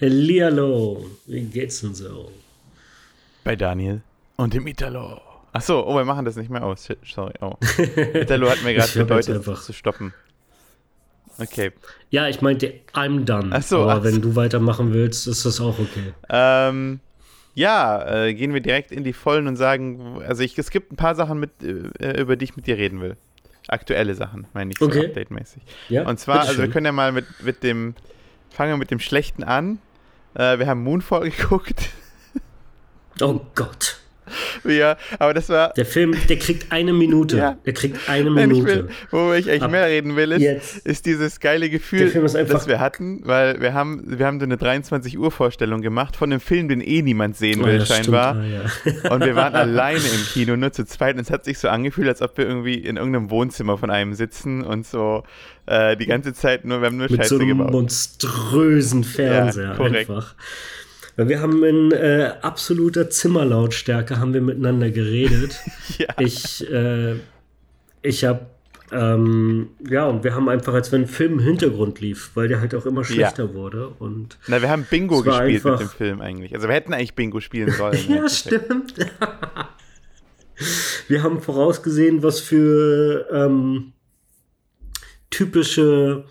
Hallihallo, wie geht's denn so? Bei Daniel und dem Italo. Achso, oh, wir machen das nicht mehr aus. Shit, Sorry. Oh. Italo hat mir gerade bedeutet, einfach- zu stoppen. Okay. Ja, ich meinte, I'm done. Ach so, Aber ach wenn so. du weitermachen willst, ist das auch okay. Ähm, ja, äh, gehen wir direkt in die Vollen und sagen, also ich, es gibt ein paar Sachen, mit, äh, über die ich mit dir reden will. Aktuelle Sachen, meine ich, so Okay. update-mäßig. Ja, Und zwar, also wir können ja mal mit, mit dem, fangen wir mit dem Schlechten an. Äh, wir haben Moonfall geguckt. Oh Gott. ja, aber das war, Der Film, der kriegt eine Minute. Ja. Der kriegt eine Minute. will, wo ich eigentlich Ab mehr reden will, ist, jetzt. ist dieses geile Gefühl, das wir hatten, weil wir haben, wir haben so eine 23 Uhr Vorstellung gemacht von einem Film, den eh niemand sehen Oh, will, stimmt. scheinbar. Ah, ja. Und wir waren alleine im Kino, nur zu zweit. Und es hat sich so angefühlt, als ob wir irgendwie in irgendeinem Wohnzimmer von einem sitzen und so äh, die ganze Zeit nur, wir haben nur Mit Scheiße so einem gebaut. monströsen Fernseher Ja, einfach. Weil wir haben in äh, absoluter Zimmerlautstärke haben wir miteinander geredet. Ja. Ich, äh, ich habe, ähm, ja, und wir haben einfach, als wenn ein Film im Hintergrund lief, weil der halt auch immer schlechter wurde. Und Na, wir haben Bingo gespielt mit dem Film eigentlich. Also wir hätten eigentlich Bingo spielen sollen. ja, stimmt. wir haben vorausgesehen, was für ähm, typische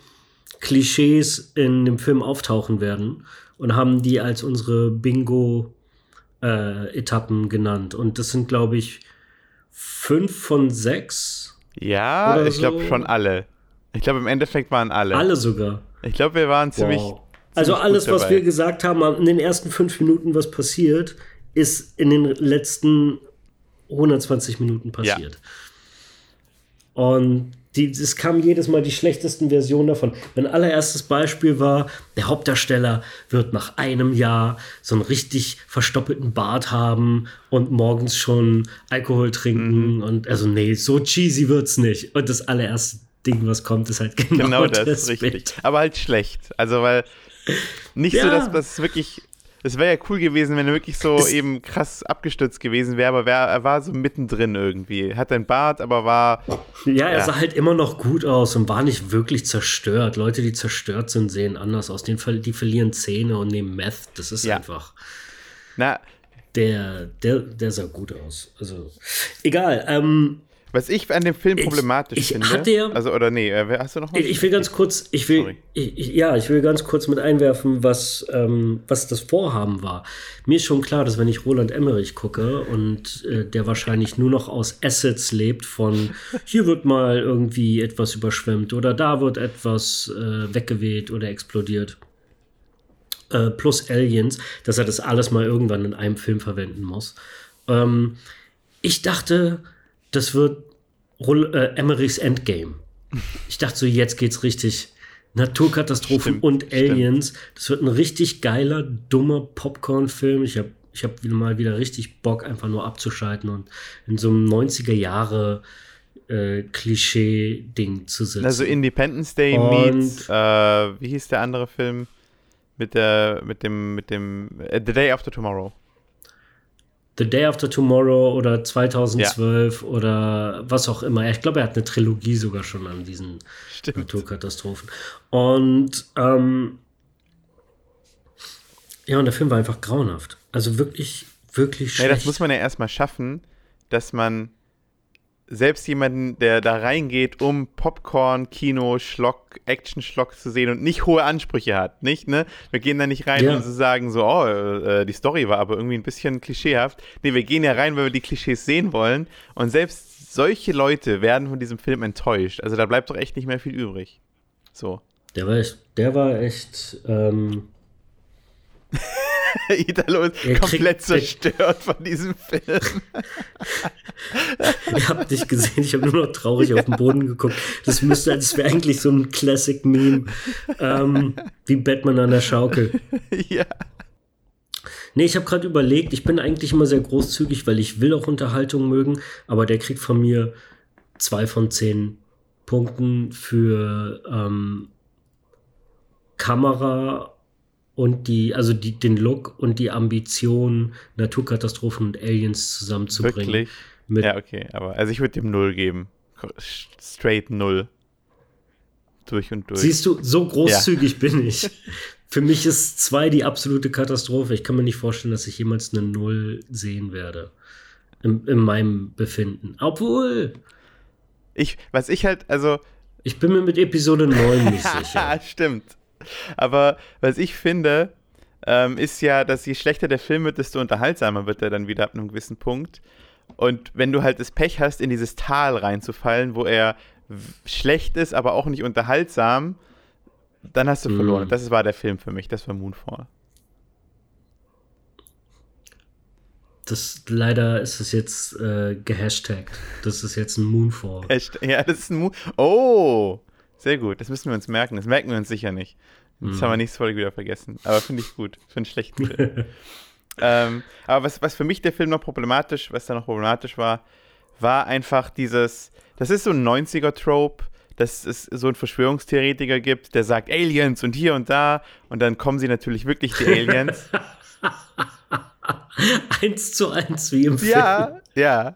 Klischees in dem Film auftauchen werden und haben die als unsere Bingo-Etappen genannt. Und das sind, glaube ich, fünf von sechs. Ja, ich glaube so. schon alle. Ich glaube, im Endeffekt waren alle. Alle sogar. Ich glaube, wir waren ziemlich. Wow. Also alles, was dabei. wir gesagt haben, in den ersten fünf Minuten, was passiert, ist in den letzten 120 Minuten passiert. Und die, es kam jedes Mal die schlechtesten Versionen davon. Mein allererstes Beispiel war, der Hauptdarsteller wird nach einem Jahr so einen richtig verstoppelten Bart haben und morgens schon Alkohol trinken. Mhm. Und also nee, so cheesy wird's nicht. Und das allererste Ding, was kommt, ist halt genau, Genau das, das richtig. Bild. Aber halt schlecht. Also, weil nicht so, Ja. dass das wirklich. Es wäre ja cool gewesen, wenn er wirklich so Es- eben krass abgestürzt gewesen wäre, aber wär, er war so mittendrin irgendwie. Hat einen Bart, aber war. Ja, er Ja. sah halt immer noch gut aus und war nicht wirklich zerstört. Leute, die zerstört sind, sehen anders aus. Den, die verlieren Zähne und nehmen Meth. Das ist Ja. einfach. Na, Der, der, der sah gut aus. Also, egal. Ähm, was ich an dem Film Ich- problematisch ich finde. hatte ja- also, oder nee, äh, hast du noch was? ich, ich will ganz kurz, ich will, ich, ich, ja, ich will ganz kurz mit einwerfen, was, ähm, was das Vorhaben war. Mir ist schon klar, dass wenn ich Roland Emmerich gucke und äh, der wahrscheinlich nur noch aus Assets lebt, von hier wird mal irgendwie etwas überschwemmt oder da wird etwas äh, weggeweht oder explodiert. Äh, plus Aliens, dass er das alles mal irgendwann in einem Film verwenden muss. Ähm, ich dachte, das wird Roll äh, Emmerichs Endgame. Ich dachte so, jetzt geht's richtig. Naturkatastrophen Stimmt, und stimmt. Aliens. Das wird ein richtig geiler, dummer Popcorn-Film. Ich habe ich hab wieder mal wieder richtig Bock, einfach nur abzuschalten und in so einem 90er Jahre äh, Klischee-Ding zu sitzen. Also Independence Day Und- meets, äh, wie hieß der andere Film? Mit der, mit dem, mit dem, äh, The Day After Tomorrow. The Day After Tomorrow oder 2012 oder was auch immer. Ich glaube, er hat eine Trilogie sogar schon an diesen Stimmt. Naturkatastrophen. Und ähm, ja, und der Film war einfach grauenhaft. Also wirklich, wirklich Nee, schlecht. das muss man ja erstmal schaffen, dass man selbst jemanden, der da reingeht, um Popcorn, Kino, Schlock, Action-Schlock zu sehen und nicht hohe Ansprüche hat, nicht, ne? Wir gehen da nicht rein Ja. und so sagen so, oh, äh, die Story war aber irgendwie ein bisschen klischeehaft. Nee, wir gehen ja rein, weil wir die Klischees sehen wollen und selbst solche Leute werden von diesem Film enttäuscht. Also da bleibt doch echt nicht mehr viel übrig. So. der war echt, der war echt, ähm, Italo ist Er kriegt- komplett zerstört von diesem Film. ich habe nicht gesehen, ich habe nur noch traurig auf den Boden geguckt. Das müsste, das wäre eigentlich so ein Classic-Meme, ähm, wie Batman an der Schaukel. ja. Nee, ich habe gerade überlegt, ich bin eigentlich immer sehr großzügig, weil ich will auch Unterhaltung mögen, aber der kriegt von mir zwei von zehn Punkten für ähm, Kamera und die, also die, den Look und die Ambition, Naturkatastrophen und Aliens zusammenzubringen. Wirklich? Ja, okay, aber also ich würde dem Null geben. Straight Null. Durch und durch. Siehst du, so großzügig bin ich. Für mich ist zwei die absolute Katastrophe. Ich kann mir nicht vorstellen, dass ich jemals eine Null sehen werde. In, in meinem Befinden. Obwohl. Ich, was ich halt, also. Ich bin mir mit Episode 9 nicht sicher. Stimmt. Aber was ich finde, ähm, ist ja, dass je schlechter der Film wird, desto unterhaltsamer wird er dann wieder ab einem gewissen Punkt. Und wenn du halt das Pech hast, in dieses Tal reinzufallen, wo er schlecht ist, aber auch nicht unterhaltsam, dann hast du verloren. Mm. Das war der Film für mich, das war Moonfall. Das, leider ist es jetzt äh, gehashtagt. Das ist jetzt ein Moonfall. Ja, das ist ein Moon. Oh, sehr gut. Das müssen wir uns merken. Das merken wir uns sicher nicht. Das mm. haben wir nächste Folge wieder vergessen. Aber finde ich gut. Für einen schlechten Film. ähm, aber was, was für mich der Film noch problematisch, was da noch problematisch war, war einfach dieses, das ist so ein 90er-Trope, dass es so einen Verschwörungstheoretiker gibt, der sagt Aliens und hier und da und dann kommen sie natürlich wirklich die Aliens. eins zu eins wie im Film. Ja, ja.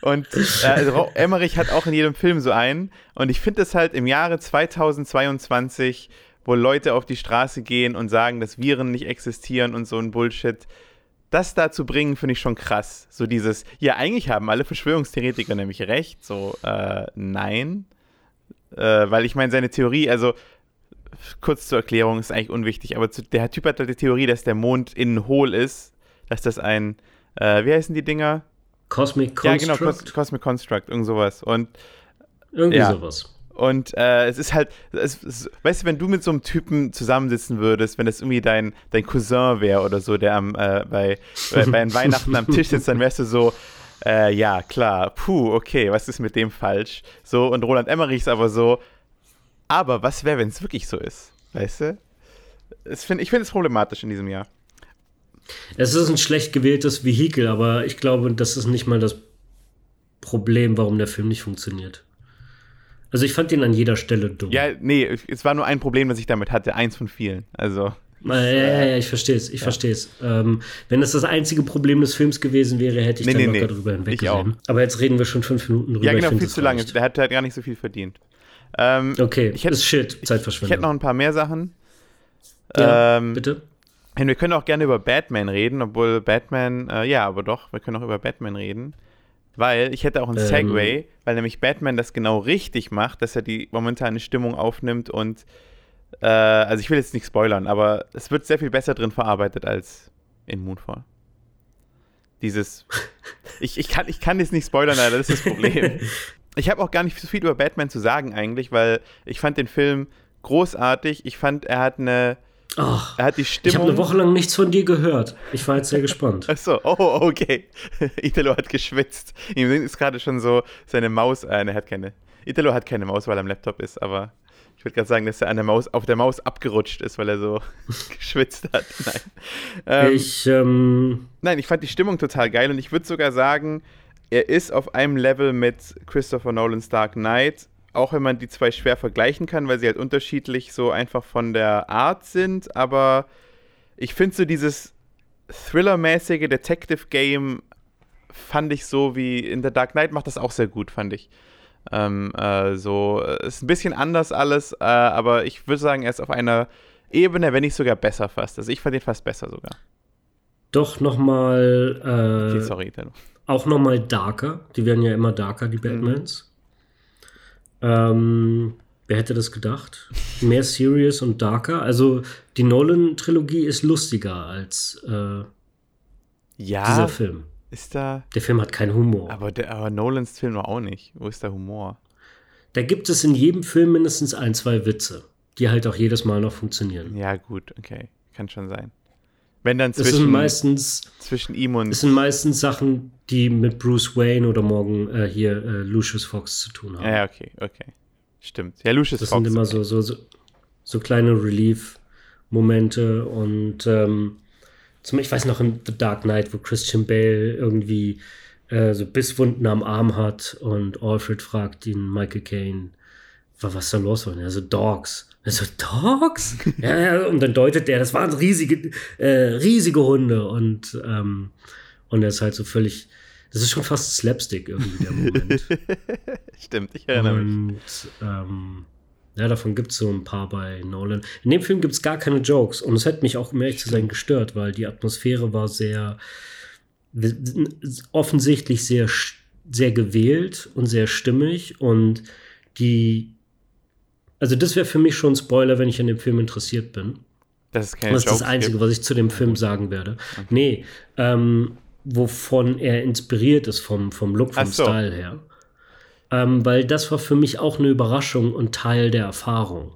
Und äh, also Emmerich hat auch in jedem Film so einen. Und ich finde es halt im Jahre 2022, wo Leute auf die Straße gehen und sagen, dass Viren nicht existieren und so ein Bullshit, das da zu bringen, finde ich schon krass. So dieses, ja, eigentlich haben alle Verschwörungstheoretiker nämlich recht. So, äh, nein. Äh, weil ich meine, seine Theorie, also kurz zur Erklärung, ist eigentlich unwichtig, aber zu, der Typ hat halt die Theorie, dass der Mond innen hohl ist, dass das ein, äh, wie heißen die Dinger? Cosmic Construct. Ja, genau, Cos Cosmic Construct, irgend sowas. Und, Irgendwie ja. sowas. Und äh, es ist halt, es, es, weißt du, wenn du mit so einem Typen zusammensitzen würdest, wenn das irgendwie dein, dein Cousin wäre oder so, der am, äh, bei, bei, bei Weihnachten am Tisch sitzt, dann wärst du so, äh, ja, klar, puh, okay, was ist mit dem falsch? So, und Roland Emmerich ist aber so, aber was wäre, wenn es wirklich so ist? Weißt du? Find, ich finde es problematisch in diesem Jahr. Es ist ein schlecht gewähltes Vehikel, aber ich glaube, das ist nicht mal das Problem, warum der Film nicht funktioniert. Also ich fand ihn an jeder Stelle dumm. Ja, nee, es war nur ein Problem, das ich damit hatte, eins von vielen. Also. Ja, ja, ja ich verstehe es, ich ja. verstehe es. Ähm, wenn es das einzige Problem des Films gewesen wäre, hätte ich nee, dann nee, locker nee. drüber hinweggesehen. Aber jetzt reden wir schon fünf Minuten drüber. Ja, genau, viel zu lange. Der hat halt gar nicht so viel verdient. Ähm, okay, ich hätte, ist shit, Zeitverschwendung. Ich hätte noch ein paar mehr Sachen. Ja, ähm, bitte. Und wir können auch gerne über Batman reden, obwohl Batman, äh, ja, aber doch, wir können auch über Batman reden. Weil ich hätte auch einen ähm. Segway, weil nämlich Batman das genau richtig macht, dass er die momentane Stimmung aufnimmt und, äh, also ich will jetzt nicht spoilern, aber es wird sehr viel besser drin verarbeitet als in Moonfall. Dieses, ich, ich, kann, ich kann jetzt nicht spoilern, leider, das ist das Problem. ich habe auch gar nicht so viel über Batman zu sagen eigentlich, weil ich fand den Film großartig. Ich fand, er hat eine Ach, er hat die Stimmung. Ich habe eine Woche lang nichts von dir gehört. Ich war jetzt sehr gespannt. Achso, oh, okay. Italo hat geschwitzt. Ihm ist gerade schon so seine Maus. Äh, ne, hat keine. Italo hat keine Maus, weil er am Laptop ist, aber ich würde gerade sagen, dass er an der Maus, auf der Maus abgerutscht ist, weil er so geschwitzt hat. Nein. Ähm, ich, ähm, Nein, ich fand die Stimmung total geil und ich würde sogar sagen, er ist auf einem Level mit Christopher Nolan's Dark Knight auch wenn man die zwei schwer vergleichen kann, weil sie halt unterschiedlich so einfach von der Art sind, aber ich finde so dieses Thriller-mäßige Detective-Game fand ich so wie in The Dark Knight macht das auch sehr gut, fand ich. Ähm, äh, so, ist ein bisschen anders alles, äh, aber ich würde sagen, er ist auf einer Ebene, wenn nicht sogar besser fast. Also ich fand ihn fast besser sogar. Doch nochmal. Äh, okay, sorry. Auch nochmal darker. Die werden ja immer darker, die. Batmans. Mhm. Ähm, wer hätte das gedacht? Mehr serious und darker. Also die Nolan-Trilogie ist lustiger als äh, ja, dieser Film. Ist da. Der Film hat keinen Humor. Aber, der, aber Nolans Film auch nicht. Wo ist der Humor? Da gibt es in jedem Film mindestens ein, zwei Witze, die halt auch jedes Mal noch funktionieren. Ja, gut, okay. Kann schon sein. Wenn dann zwischen, meistens, zwischen ihm und. Es sind meistens Sachen, die mit Bruce Wayne oder morgen äh, hier äh, Lucius Fox zu tun haben. Ja, okay, okay. Stimmt. Ja, Lucius das Fox. Das sind immer so, so, so, so kleine Relief-Momente und ähm, zum, ich weiß noch in The Dark Knight, wo Christian Bale irgendwie äh, so Bisswunden am Arm hat und Alfred fragt ihn, Michael Caine, was da los war. Also Dogs. Also Dogs? ja, ja, und dann deutet der, das waren riesige, äh, riesige Hunde und, ähm, und er ist halt so völlig, das ist schon fast Slapstick irgendwie der Moment. Stimmt, ich erinnere und, mich. Ähm, Ja, davon gibt es so ein paar bei Nolan. In dem Film gibt es gar keine Jokes und es hat mich auch, um ehrlich zu sein, gestört, weil die Atmosphäre war sehr offensichtlich sehr, sehr gewählt und sehr stimmig und die also das wäre für mich schon ein Spoiler, wenn ich an dem Film interessiert bin. Das ist, kein das, ist das Einzige, was ich zu dem Film sagen werde. Okay. Nee, ähm, wovon er inspiriert ist vom, vom Look, vom so. Style her. Ähm, weil das war für mich auch eine Überraschung und Teil der Erfahrung.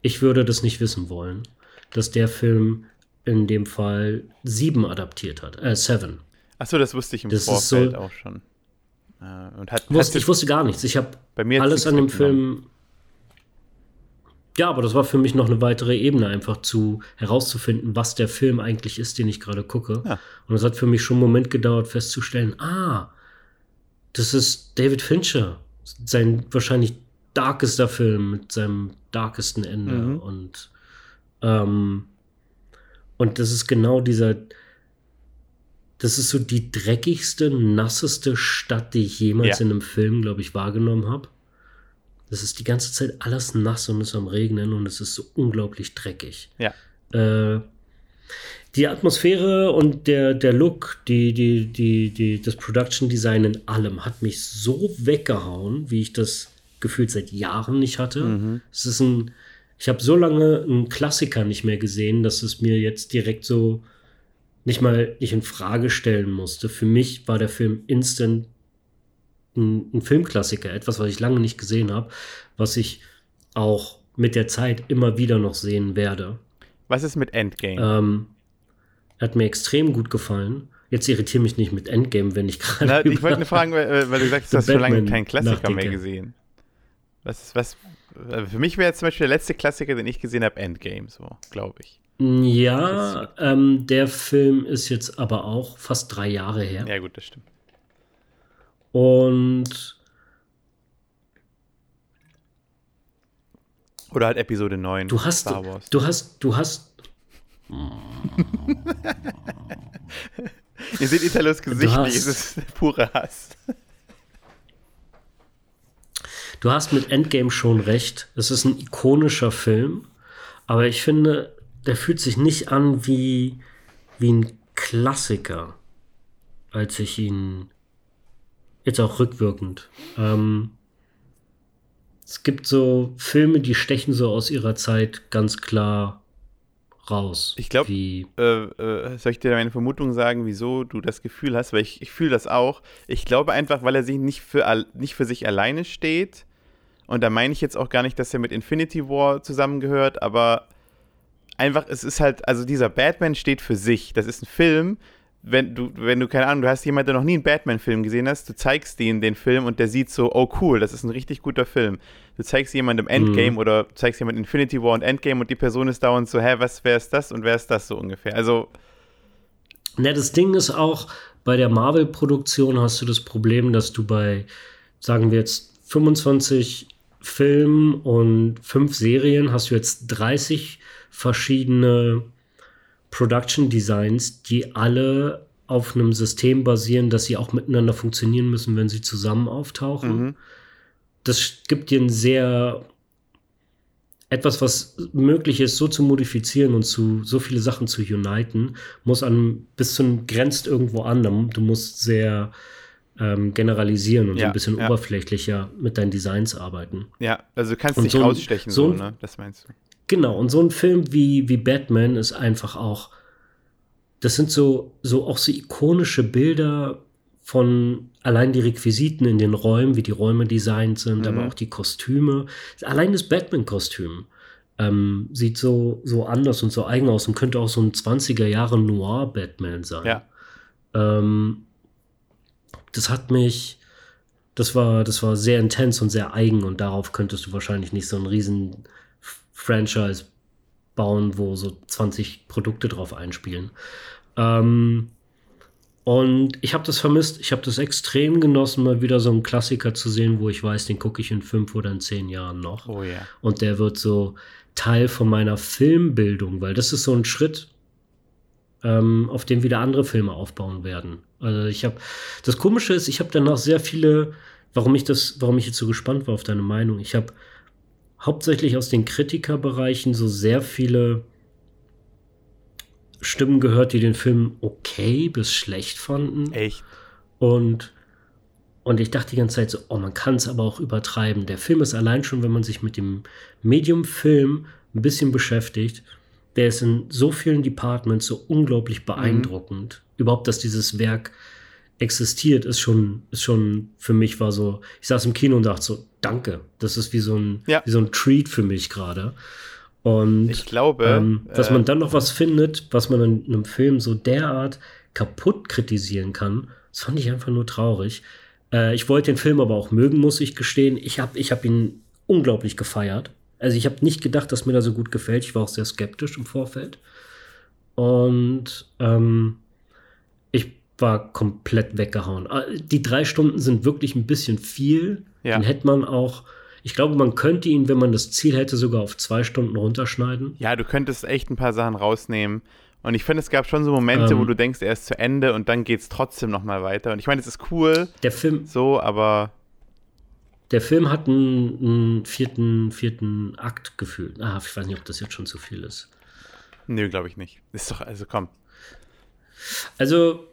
Ich würde das nicht wissen wollen, dass der Film in dem Fall sieben adaptiert hat. Äh, Seven. Achso, das wusste ich im das Vorfeld so, auch schon. Äh, und hat, wusste, ich wusste gar nichts. Ich habe alles an dem Film. Ja, aber das war für mich noch eine weitere Ebene, einfach zu herauszufinden, was der Film eigentlich ist, den ich gerade gucke. Ja. Und es hat für mich schon einen Moment gedauert, festzustellen, ah, das ist David Fincher. Sein wahrscheinlich darkester Film mit seinem darkesten Ende. Mhm. Und ähm, und das ist genau dieser, das ist so die dreckigste, nasseste Stadt, die ich jemals ja. in einem Film, glaube ich, wahrgenommen habe. Das ist die ganze Zeit alles nass und es ist am Regnen und es ist so unglaublich dreckig. Ja. Äh, die Atmosphäre und der, der Look, die, die, die, die, das Production Design in allem hat mich so weggehauen, wie ich das gefühlt seit Jahren nicht hatte. Mhm. Es ist ein, ich habe so lange einen Klassiker nicht mehr gesehen, dass es mir jetzt direkt so nicht mal nicht in Frage stellen musste. Für mich war der Film instant ein, ein Filmklassiker, etwas, was ich lange nicht gesehen habe, was ich auch mit der Zeit immer wieder noch sehen werde. Was ist mit Endgame? Ähm, hat mir extrem gut gefallen. Jetzt irritiere mich nicht mit Endgame, wenn ich gerade. Ich wollte nur fragen, weil, weil du sagst, du hast schon lange keinen Klassiker mehr gesehen. Was, was, äh, für mich wäre jetzt zum Beispiel der letzte Klassiker, den ich gesehen habe, Endgame, so, glaube ich. Ja, ähm, der Film ist jetzt aber auch fast drei Jahre her. Ja, gut, das stimmt. Und. Oder halt Episode 9. Du hast. Star Wars. Du hast. Du hast. Ihr seht Italos Gesicht, es ist pure Hass. Du hast mit Endgame schon recht. Es ist ein ikonischer Film, aber ich finde, der fühlt sich nicht an wie, wie ein Klassiker, als ich ihn jetzt auch rückwirkend. Ähm, es gibt so Filme, die stechen so aus ihrer Zeit ganz klar raus. Ich glaube, äh, äh, soll ich dir meine Vermutung sagen, wieso du das Gefühl hast? Weil ich, ich fühle das auch. Ich glaube einfach, weil er sich nicht für, nicht für sich alleine steht, und da meine ich jetzt auch gar nicht, dass er mit Infinity War zusammengehört, aber einfach, es ist halt, also dieser Batman steht für sich. Das ist ein Film, wenn du, wenn du, keine Ahnung, du hast jemanden, der noch nie einen Batman-Film gesehen hast, du zeigst ihm den Film und der sieht so, oh cool, das ist ein richtig guter Film. Du zeigst jemandem Endgame mhm. oder zeigst jemandem Infinity War und Endgame und die Person ist dauernd so, hä, was, wer ist das und wer ist das so ungefähr? Also. Na, das Ding ist auch, bei der Marvel-Produktion hast du das Problem, dass du bei, sagen wir jetzt, 25 Film und fünf Serien hast du jetzt 30 verschiedene Production Designs, die alle auf einem System basieren, dass sie auch miteinander funktionieren müssen, wenn sie zusammen auftauchen. Mhm. Das gibt dir ein sehr etwas, was möglich ist, so zu modifizieren und zu so viele Sachen zu uniten, muss an bis zu grenzt irgendwo an. Du musst sehr ähm, generalisieren und ja, so ein bisschen ja. oberflächlicher mit deinen Designs arbeiten. Ja, also du kannst dich so rausstechen, so, so, ne? Das meinst du. Genau, und so ein Film wie, wie Batman ist einfach auch, das sind so, so auch so ikonische Bilder von allein die Requisiten in den Räumen, wie die Räume designt sind, mhm. aber auch die Kostüme. Allein das Batman-Kostüm ähm, sieht so, so anders und so eigen aus und könnte auch so ein 20er Jahre Noir-Batman sein. Ja. Ähm, das hat mich, das war, das war sehr intens und sehr eigen und darauf könntest du wahrscheinlich nicht so ein riesen Franchise bauen, wo so 20 Produkte drauf einspielen. Ähm, und ich habe das vermisst. Ich habe das extrem genossen, mal wieder so einen Klassiker zu sehen, wo ich weiß, den gucke ich in fünf oder in zehn Jahren noch. Oh ja. Und der wird so Teil von meiner Filmbildung, weil das ist so ein Schritt, ähm, auf dem wieder andere Filme aufbauen werden. Also ich habe, das Komische ist, ich habe danach sehr viele, warum ich das, warum ich jetzt so gespannt war auf deine Meinung. Ich habe hauptsächlich aus den Kritikerbereichen so sehr viele Stimmen gehört, die den Film okay bis schlecht fanden. Echt? Und, und ich dachte die ganze Zeit so, oh, man kann es aber auch übertreiben. Der Film ist allein schon, wenn man sich mit dem Medium-Film ein bisschen beschäftigt, der ist in so vielen Departments so unglaublich beeindruckend. Mhm. Überhaupt, dass dieses Werk existiert, ist schon, ist schon für mich war so, ich saß im Kino und dachte so, danke. Das ist wie so ein, ja. wie so ein Treat für mich gerade. Und ich glaube, ähm, dass äh, man dann noch was findet, was man in einem Film so derart kaputt kritisieren kann, das fand ich einfach nur traurig. Äh, ich wollte den Film aber auch mögen, muss ich gestehen. Ich habe ich hab ihn unglaublich gefeiert. Also ich habe nicht gedacht, dass mir da so gut gefällt. Ich war auch sehr skeptisch im Vorfeld. Und ähm, war komplett weggehauen. Äh, die drei Stunden sind wirklich ein bisschen viel. Ja. Den hätte man auch ich glaube, man könnte ihn, wenn man das Ziel hätte, sogar auf zwei Stunden runterschneiden. Ja, du könntest echt ein paar Sachen rausnehmen. Und ich finde, es gab schon so Momente, ähm, wo du denkst, er ist zu Ende und dann geht es trotzdem noch mal weiter. Und ich meine, es ist cool. Der Film. So, aber. Der Film hat einen, einen vierten, vierten Akt gefühlt. Ah, ich weiß nicht, ob das jetzt schon zu viel ist. Nö, glaube ich nicht. Ist doch, also komm. Also,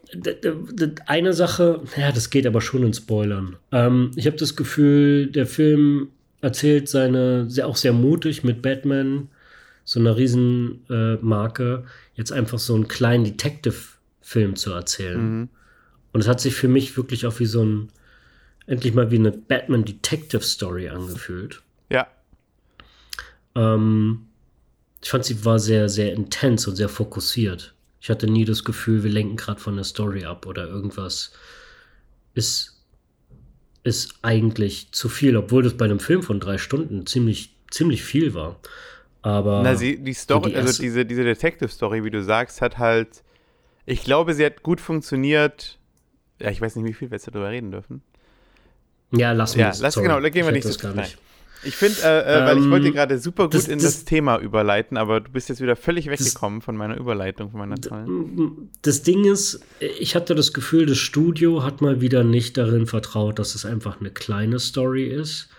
eine Sache, ja, das geht aber schon in Spoilern. Ähm, ich habe das Gefühl, der Film erzählt seine, sehr, auch sehr mutig mit Batman, so einer Riesenmarke, äh, jetzt einfach so einen kleinen Detective-Film zu erzählen. Mhm. Und es hat sich für mich wirklich auch wie so ein, endlich mal wie eine Batman-Detective-Story angefühlt. Ja. Ähm, ich fand, sie war sehr, sehr intens und sehr fokussiert. Ich hatte nie das Gefühl, wir lenken gerade von der Story ab oder irgendwas ist, ist eigentlich zu viel, obwohl das bei einem Film von drei Stunden ziemlich, ziemlich viel war. Aber Na, sie, die Story, die also diese, diese Detective-Story, wie du sagst, hat halt, ich glaube, sie hat gut funktioniert. Ja, ich weiß nicht, wie viel wir jetzt darüber reden dürfen. Ja, lass uns. Ja, lass, genau, da gehen wir nicht so gar nicht. Ich finde, äh, äh, weil ich wollte ähm, gerade super gut das, in das, das, Thema überleiten, aber du bist jetzt wieder völlig weggekommen das, von meiner Überleitung, von meiner tollen. Das Ding ist, ich hatte das Gefühl, das Studio hat mal wieder nicht darin vertraut, dass es einfach eine kleine Story ist.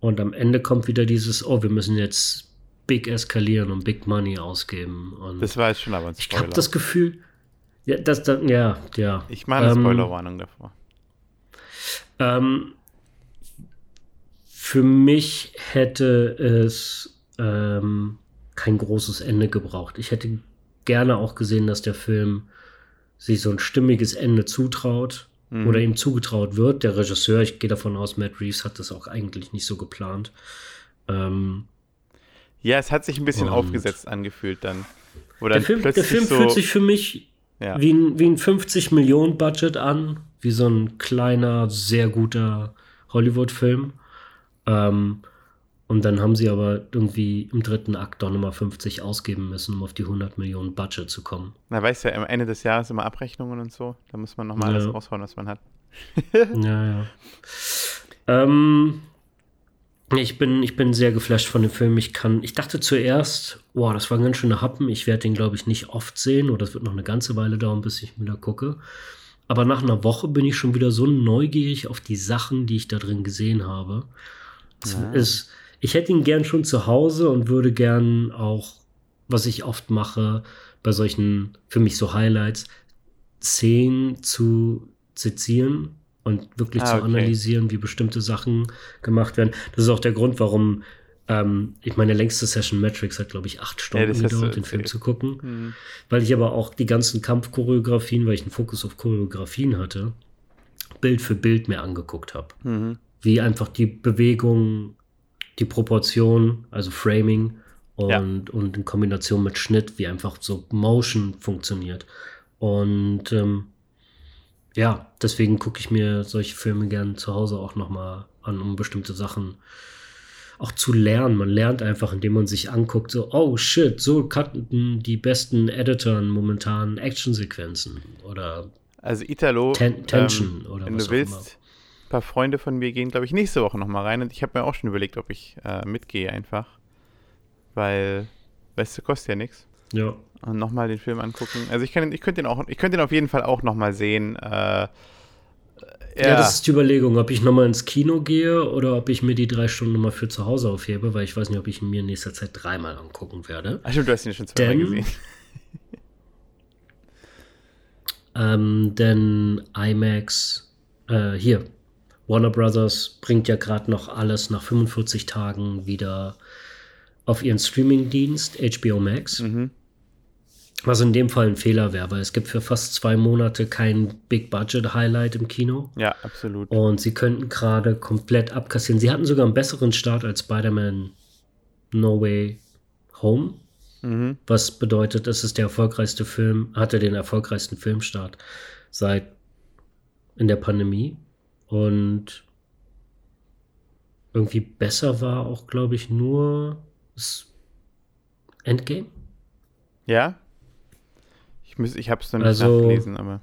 Und am Ende kommt wieder dieses, oh, wir müssen jetzt big eskalieren und big money ausgeben. Und das war jetzt schon aber ein Spoiler. Ich habe das Gefühl, ja, das, das, ja, ja. Ich mache eine ähm, Spoilerwarnung davor. Ähm, für mich hätte es ähm, kein großes Ende gebraucht. Ich hätte gerne auch gesehen, dass der Film sich so ein stimmiges Ende zutraut mhm. oder ihm zugetraut wird. Der Regisseur, ich gehe davon aus, Matt Reeves hat das auch eigentlich nicht so geplant. Ähm, ja, es hat sich ein bisschen aufgesetzt angefühlt dann. der Film, der Film so fühlt sich für mich ja. wie, ein, wie ein 50 Millionen Budget an, wie so ein kleiner, sehr guter Hollywood-Film. Ähm, und dann haben sie aber irgendwie im dritten Akt doch nochmal 50 ausgeben müssen, um auf die 100 Millionen Budget zu kommen. Na, weißt du ja, am Ende des Jahres immer Abrechnungen und so. Da muss man nochmal ja. alles raushauen, was man hat. ja, ja. Ähm, ich bin, ich bin sehr geflasht von dem Film. Ich kann, ich dachte zuerst, wow, das war ein ganz schöner Happen. Ich werde den, glaube ich, nicht oft sehen oder es wird noch eine ganze Weile dauern, bis ich wieder gucke. Aber nach einer Woche bin ich schon wieder so neugierig auf die Sachen, die ich da drin gesehen habe. Ja. Ist, ich hätte ihn gern schon zu Hause und würde gern auch, was ich oft mache, bei solchen, für mich so Highlights, Szenen zu sezieren und wirklich ah, zu okay. analysieren, wie bestimmte Sachen gemacht werden. Das ist auch der Grund, warum ähm, ich meine längste Session Matrix hat, glaube ich, acht Stunden ja, gedauert, den Film zu gucken. Mhm. Weil ich aber auch die ganzen Kampfchoreografien, weil ich einen Fokus auf Choreografien hatte, Bild für Bild mehr angeguckt habe. Mhm wie einfach die Bewegung, die Proportion, also Framing und, ja. und in Kombination mit Schnitt, wie einfach so Motion funktioniert. Und ähm, ja, deswegen gucke ich mir solche Filme gern zu Hause auch nochmal an, um bestimmte Sachen auch zu lernen. Man lernt einfach, indem man sich anguckt, so, oh shit, so cutten die besten Editoren momentan Actionsequenzen oder also Italo, Ten Tension ähm, oder wenn was du willst, immer paar Freunde von mir gehen, glaube ich, nächste Woche nochmal rein. Und ich habe mir auch schon überlegt, ob ich äh, mitgehe einfach. Weil, weißt du, kostet ja nichts. Ja. Und nochmal den Film angucken. Also ich, kann, ich könnte den auch, ich könnte den auf jeden Fall auch nochmal sehen. Äh, Ja. ja. das ist die Überlegung, ob ich nochmal ins Kino gehe oder ob ich mir die drei Stunden nochmal für zu Hause aufhebe, weil ich weiß nicht, ob ich ihn mir in nächster Zeit dreimal angucken werde. Ach stimmt, du hast ihn schon zweimal gesehen. ähm, denn IMAX, äh, hier, Warner Brothers bringt ja gerade noch alles nach 45 Tagen wieder auf ihren Streaming-Dienst HBO Max. Mhm. Was in dem Fall ein Fehler wäre, weil es gibt für fast zwei Monate kein Big-Budget-Highlight im Kino. Ja, absolut. Und sie könnten gerade komplett abkassieren. Sie hatten sogar einen besseren Start als Spider-Man No Way Home. Mhm. Was bedeutet, es ist der erfolgreichste Film, hatte den erfolgreichsten Filmstart seit in der Pandemie. Und irgendwie besser war auch, glaube ich, nur das Endgame. Ja, ich, ich habe es nicht also, nachgelesen, aber.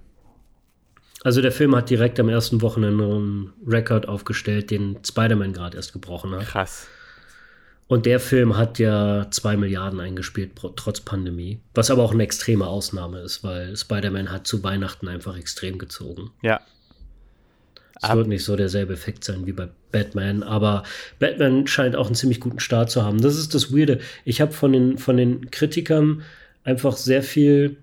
Also der Film hat direkt am ersten Wochenende einen Rekord aufgestellt, den Spider-Man gerade erst gebrochen hat. Krass. Und der Film hat ja zwei Milliarden eingespielt, trotz Pandemie. Was aber auch eine extreme Ausnahme ist, weil Spider-Man hat zu Weihnachten einfach extrem gezogen. Ja. Es wird nicht so derselbe Effekt sein wie bei Batman, aber Batman scheint auch einen ziemlich guten Start zu haben. Das ist das Weirde. Ich habe von den, von den Kritikern einfach sehr viel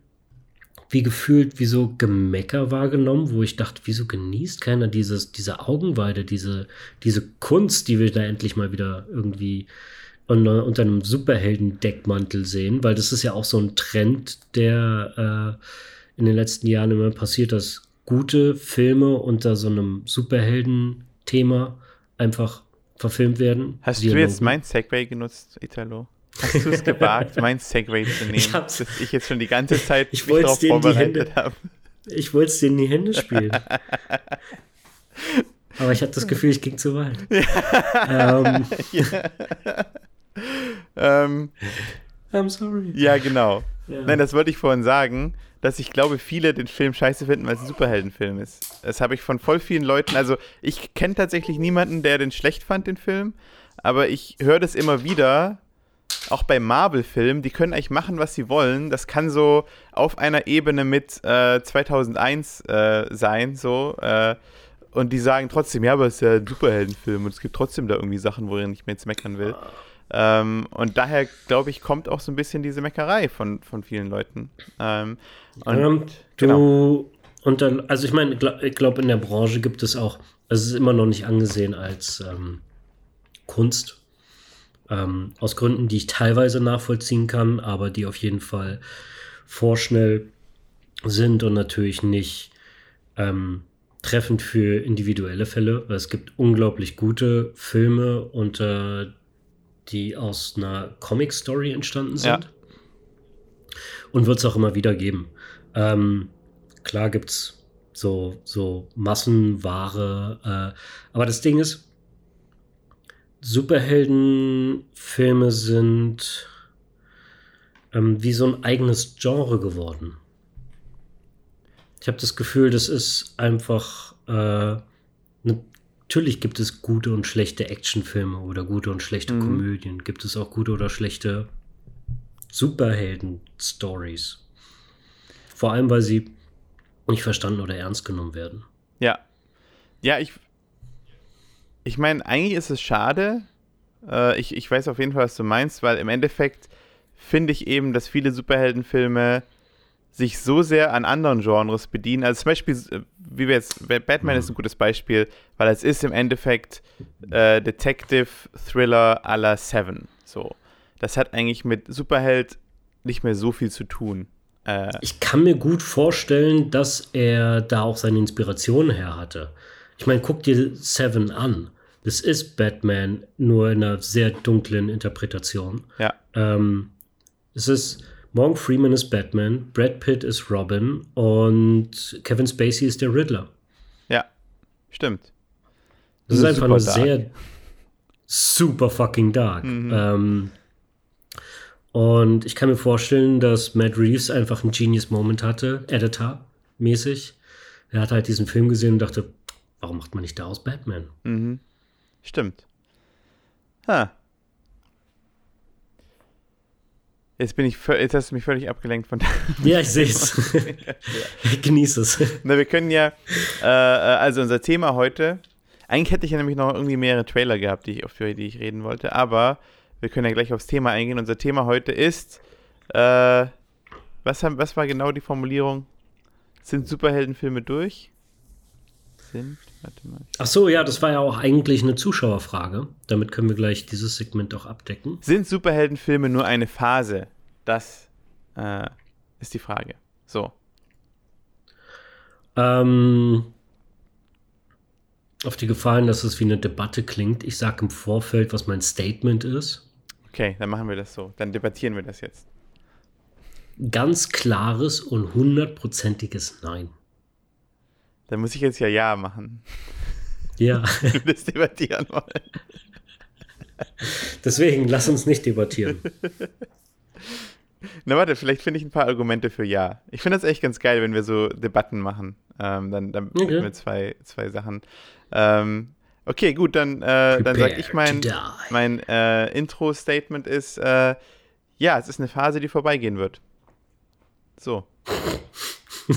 wie gefühlt wie so Gemecker wahrgenommen, wo ich dachte, wieso genießt keiner dieses, diese Augenweide, diese, diese Kunst, die wir da endlich mal wieder irgendwie unter, unter einem Superhelden-Deckmantel sehen, weil das ist ja auch so ein Trend, der äh, in den letzten Jahren immer passiert, dass gute Filme unter so einem Superhelden-Thema einfach verfilmt werden. Hast du jetzt mein Segway genutzt, Italo? Hast du es gewagt, mein Segway zu nehmen, ich dass ich jetzt schon die ganze Zeit ich mich darauf vorbereitet habe? Ich wollte es dir in die Hände spielen. Aber ich hatte das Gefühl, ich ging zu weit. ähm. ähm, I'm sorry. Ja, genau. Ja. Nein, das wollte ich vorhin sagen, dass ich glaube, viele den Film scheiße finden, weil es ein Superheldenfilm ist. Das habe ich von voll vielen Leuten. Also, ich kenne tatsächlich niemanden, der den schlecht fand, den Film. Aber ich höre das immer wieder, auch bei Marvel-Filmen, die können eigentlich machen, was sie wollen. Das kann so auf einer Ebene mit äh, 2001 äh, sein, so. Äh, und die sagen trotzdem, ja, aber es ist ja ein Superheldenfilm und es gibt trotzdem da irgendwie Sachen, wo er nicht mehr jetzt meckern will. Ähm, und daher, glaube ich, kommt auch so ein bisschen diese Meckerei von, von vielen Leuten. Ähm, und, ähm, du, genau. und dann, also ich meine, ich glaube, in der Branche gibt es auch, es ist immer noch nicht angesehen als ähm, Kunst ähm, aus Gründen, die ich teilweise nachvollziehen kann, aber die auf jeden Fall vorschnell sind und natürlich nicht ähm, treffend für individuelle Fälle. Es gibt unglaublich gute Filme, unter, die aus einer Comic-Story entstanden sind. Ja. Und wird es auch immer wieder geben. Ähm, klar gibt es so, so Massenware. Äh, aber das Ding ist, Superheldenfilme sind ähm, wie so ein eigenes Genre geworden. Ich habe das Gefühl, das ist einfach. Äh, natürlich gibt es gute und schlechte Actionfilme oder gute und schlechte mhm. Komödien. Gibt es auch gute oder schlechte Superhelden-Stories. Vor allem, weil sie nicht verstanden oder ernst genommen werden. Ja. Ja, ich, ich meine, eigentlich ist es schade. Äh, ich, ich weiß auf jeden Fall, was du meinst, weil im Endeffekt finde ich eben, dass viele Superheldenfilme sich so sehr an anderen Genres bedienen. Also zum Beispiel, äh, wie wir jetzt, Batman ist ein gutes Beispiel, weil es ist im Endeffekt äh, Detective Thriller à la Seven. So. Das hat eigentlich mit Superheld nicht mehr so viel zu tun. Äh, ich kann mir gut vorstellen, dass er da auch seine Inspiration her hatte. Ich meine, guck dir Seven an. Das ist Batman, nur in einer sehr dunklen Interpretation. Ja. Ähm, es ist Morgan Freeman ist Batman, Brad Pitt ist Robin und Kevin Spacey ist der Riddler. Ja, stimmt. Das, das ist, einfach nur sehr super fucking dark. Mhm. Ähm, und ich kann mir vorstellen, dass Matt Reeves einfach einen Genius Moment hatte, Editor-mäßig. Er hat halt diesen Film gesehen und dachte, Warum macht man nicht daraus Batman? Mhm. Stimmt. Ha. Jetzt bin ich, jetzt hast du mich völlig abgelenkt von. Ja, ich sehe es. Genieße es. Na, wir können ja, äh, also unser Thema heute. Eigentlich hätte ich ja nämlich noch irgendwie mehrere Trailer gehabt, die ich, für die ich reden wollte, aber wir können ja gleich aufs Thema eingehen. Unser Thema heute ist, äh, was, haben, was war genau die Formulierung? Sind Superheldenfilme durch? Sind, warte mal. Ach so, ja, das war ja auch eigentlich eine Zuschauerfrage. Damit können wir gleich dieses Segment auch abdecken. Sind Superheldenfilme nur eine Phase? Das äh, ist die Frage. So. Ähm, auf die Gefallen, dass es wie eine Debatte klingt. Ich sage im Vorfeld, was mein Statement ist. Okay, dann machen wir das so. Dann debattieren wir das jetzt ganz klares und hundertprozentiges Nein. Dann muss ich jetzt ja Ja machen. Ja. Wenn wir das debattieren wollen. Deswegen, lass uns nicht debattieren. Na warte, vielleicht finde ich ein paar Argumente für Ja. Ich finde das echt ganz geil, wenn wir so Debatten machen. Ähm, dann dann okay. wir zwei, zwei Sachen. Ähm, okay, gut, dann, äh, dann sage ich mein, mein äh, Intro-Statement ist, äh, ja, es ist eine Phase, die vorbeigehen wird. So.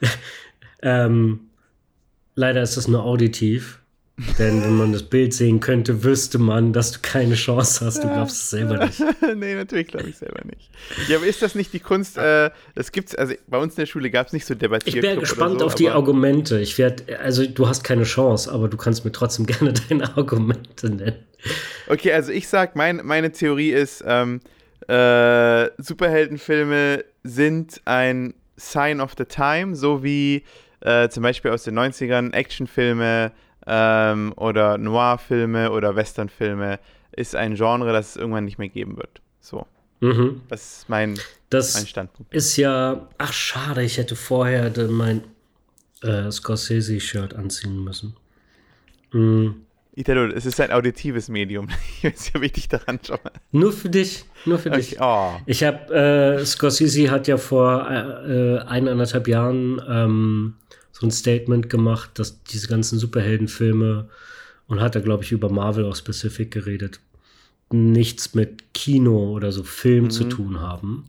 ähm, leider ist das nur auditiv. Denn wenn man das Bild sehen könnte, wüsste man, dass du keine Chance hast. Du glaubst es selber nicht. nee, natürlich glaube ich selber nicht. Ja, aber ist das nicht die Kunst? Äh, das gibt's, also bei uns in der Schule gab es nicht so debattiert. Ich wäre gespannt so, auf die Argumente. Ich werde, also du hast keine Chance, aber du kannst mir trotzdem gerne deine Argumente nennen. Okay, also ich sag, mein, meine Theorie ist, ähm, äh, Superheldenfilme sind ein Sign of the Time, so wie äh, zum Beispiel aus den 90ern Actionfilme ähm, oder Noir-Filme oder Westernfilme ist ein Genre, das es irgendwann nicht mehr geben wird. So. Mhm. Das ist mein, das mein Standpunkt. Ist ja, ach schade, ich hätte vorher mein äh, Scorsese-Shirt anziehen müssen. Mhm. Italo, es ist ein auditives Medium. ist ja wichtig daran schon mal. Nur für dich, nur für okay. dich. Oh. Ich habe, äh, Scorsese hat ja vor äh, eineinhalb Jahren ähm, so ein Statement gemacht, dass diese ganzen Superheldenfilme und hat er, glaube ich, über Marvel auch spezifisch geredet, nichts mit Kino oder so Film mhm. zu tun haben.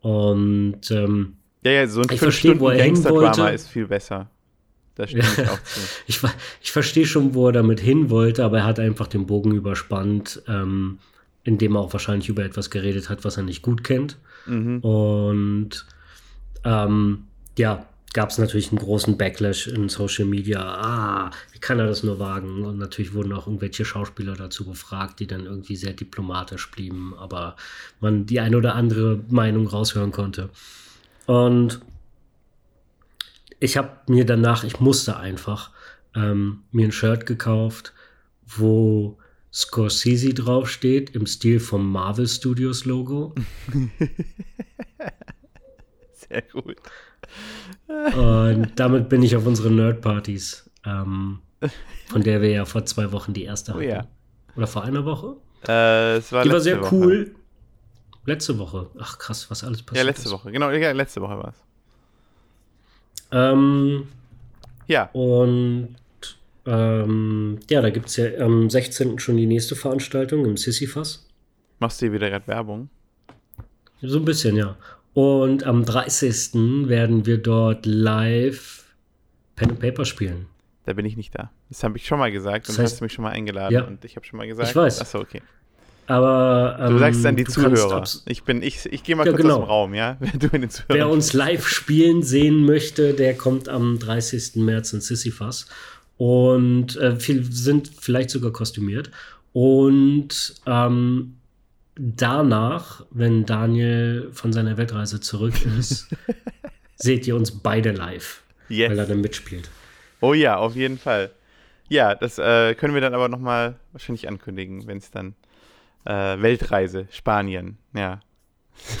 Und ähm, ja, ja, so ein 5 Stunden Gangster-Drama ist viel besser. Das stimmt ja. auch zu. Ich, ich verstehe schon, wo er damit hin wollte, aber er hat einfach den Bogen überspannt, ähm, indem er auch wahrscheinlich über etwas geredet hat, was er nicht gut kennt. Mhm. Und ähm, ja, gab es natürlich einen großen Backlash in Social Media. Ah, wie kann er das nur wagen? Und natürlich wurden auch irgendwelche Schauspieler dazu gefragt, die dann irgendwie sehr diplomatisch blieben, aber man die eine oder andere Meinung raushören konnte. Und ich habe mir danach, ich musste einfach, ähm, mir ein Shirt gekauft, wo Scorsese draufsteht, im Stil vom Marvel Studios Logo. Sehr gut. Und damit bin ich auf unsere Nerd-Partys, ähm, von der wir ja vor zwei Wochen die erste oh hatten. Oh ja. Oder vor einer Woche? Äh, es war die war sehr Woche. cool. Letzte Woche. Ach krass, was alles passiert. Ja, letzte ist. Woche. Genau, ja, letzte Woche war es. Ähm, ja. Und ähm, ja, da gibt es ja am 16. schon die nächste Veranstaltung im Sisyphus. Machst du hier wieder gerade Werbung? So ein bisschen, ja. Und am 30. werden wir dort live Pen and Paper spielen. Da bin ich nicht da. Das habe ich schon mal gesagt das und heißt, hast du mich schon mal eingeladen ja, und ich habe schon mal gesagt. Ich weiß. Achso, okay. Aber ähm, du sagst es an die Zuhörer. Ich bin, ich, ich gehe mal ja, kurz genau. aus dem Raum, ja? Wer uns live spielen sehen möchte, der kommt am 30. März in Sisyphus. Und äh, viel, sind vielleicht sogar kostümiert. Und ähm, danach, wenn Daniel von seiner Weltreise zurück ist, seht ihr uns beide live, yes. weil er dann mitspielt. Oh ja, auf jeden Fall. Ja, das äh, können wir dann aber nochmal wahrscheinlich ankündigen, wenn es dann äh, Weltreise, Spanien, ja.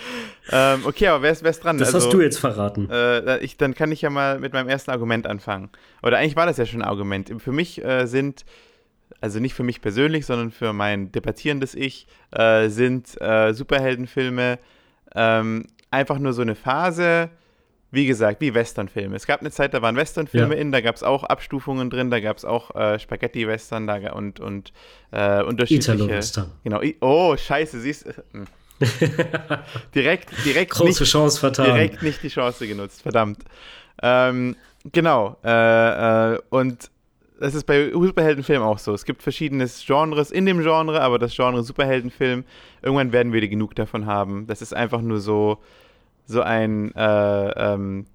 ähm, okay, aber wer ist, wer ist dran? Das also, hast du jetzt verraten. Äh, ich, dann kann ich ja mal mit meinem ersten Argument anfangen. Oder eigentlich war das ja schon ein Argument. Für mich äh, sind, also nicht für mich persönlich, sondern für mein debattierendes Ich, äh, sind äh, Superheldenfilme ähm, einfach nur so eine Phase, wie gesagt, wie Westernfilme. Es gab eine Zeit, da waren Westernfilme Ja. in, da gab es auch Abstufungen drin, da gab es auch äh, Spaghetti-Western da und, und äh, unterschiedliche. Italo-Western. Genau. Oh, scheiße, siehst hm. direkt, direkt Große nicht, Chance vertan. direkt nicht die Chance genutzt, verdammt. Ähm, genau. Äh, äh, und das ist bei Superheldenfilmen auch so. Es gibt verschiedene Genres in dem Genre, aber das Genre Superheldenfilm, irgendwann werden wir genug davon haben. Das ist einfach nur so, so ein, äh, ähm,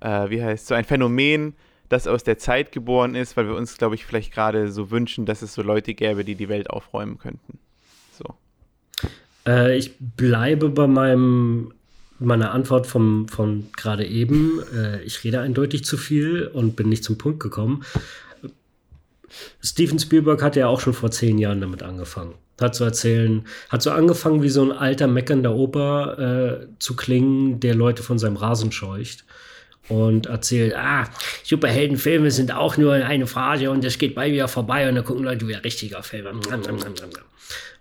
äh, wie heißt, so ein Phänomen, das aus der Zeit geboren ist, weil wir uns, glaube ich, vielleicht gerade so wünschen, dass es so Leute gäbe, die die Welt aufräumen könnten. So. Äh, ich bleibe bei meinem, meiner Antwort vom, von gerade eben. Äh, ich rede eindeutig zu viel und bin nicht zum Punkt gekommen. Steven Spielberg hat ja auch schon vor zehn Jahren damit angefangen. Hat zu erzählen, hat so angefangen, wie so ein alter meckernder Opa äh, zu klingen, der Leute von seinem Rasen scheucht. Und erzählt, ah, Superheldenfilme sind auch nur eine Phase und es geht bald wieder vorbei und dann gucken Leute wieder richtiger Filme.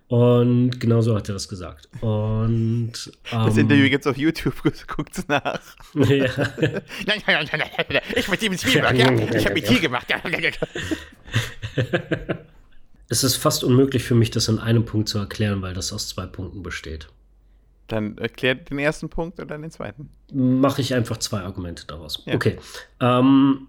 Und genau so hat er das gesagt. Und Das ähm, Interview gibt es auf YouTube, guckt es nach. ja, Nein, nein, nein, nein, ich bin Steven Spielberg, ja. Ich habe mit hier gemacht. Es ist fast unmöglich für mich, das in einem Punkt zu erklären, weil das aus zwei Punkten besteht. Dann erklärt den ersten Punkt und dann den zweiten. Mache ich einfach zwei Argumente daraus. Ja. Okay. Ähm,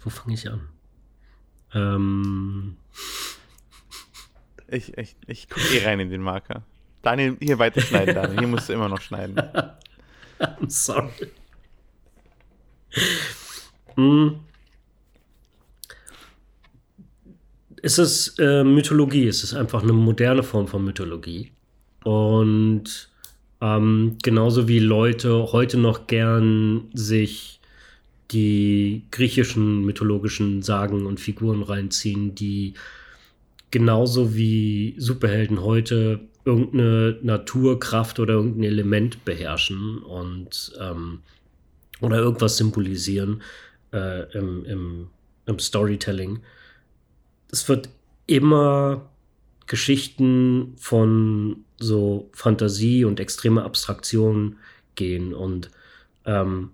wo fange ich an? Ähm, Ich, ich, ich gucke eh rein in den Marker. Daniel, hier weiter schneiden, Daniel. Hier musst du immer noch schneiden. I'm sorry. Hm. Es ist äh, Mythologie, es ist einfach eine moderne Form von Mythologie. Und ähm, genauso wie Leute heute noch gern sich die griechischen mythologischen Sagen und Figuren reinziehen, die genauso wie Superhelden heute irgendeine Naturkraft oder irgendein Element beherrschen und ähm, oder irgendwas symbolisieren äh, im, im, im Storytelling. Es wird immer Geschichten von so Fantasie und extreme Abstraktion gehen und ähm,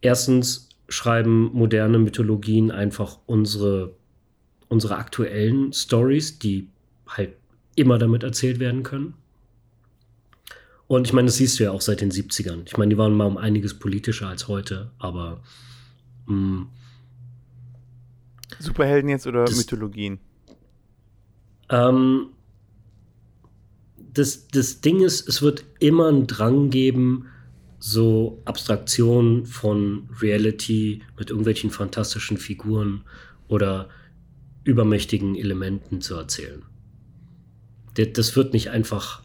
erstens schreiben moderne Mythologien einfach unsere unsere aktuellen Stories, die halt immer damit erzählt werden können. Und ich meine, das siehst du ja auch seit den 70ern. Ich meine, die waren mal um einiges politischer als heute, aber mh, Superhelden jetzt oder Das- Mythologien? ähm, das, das Ding ist, es wird immer einen Drang geben, so Abstraktionen von Reality mit irgendwelchen fantastischen Figuren oder übermächtigen Elementen zu erzählen. Das wird nicht einfach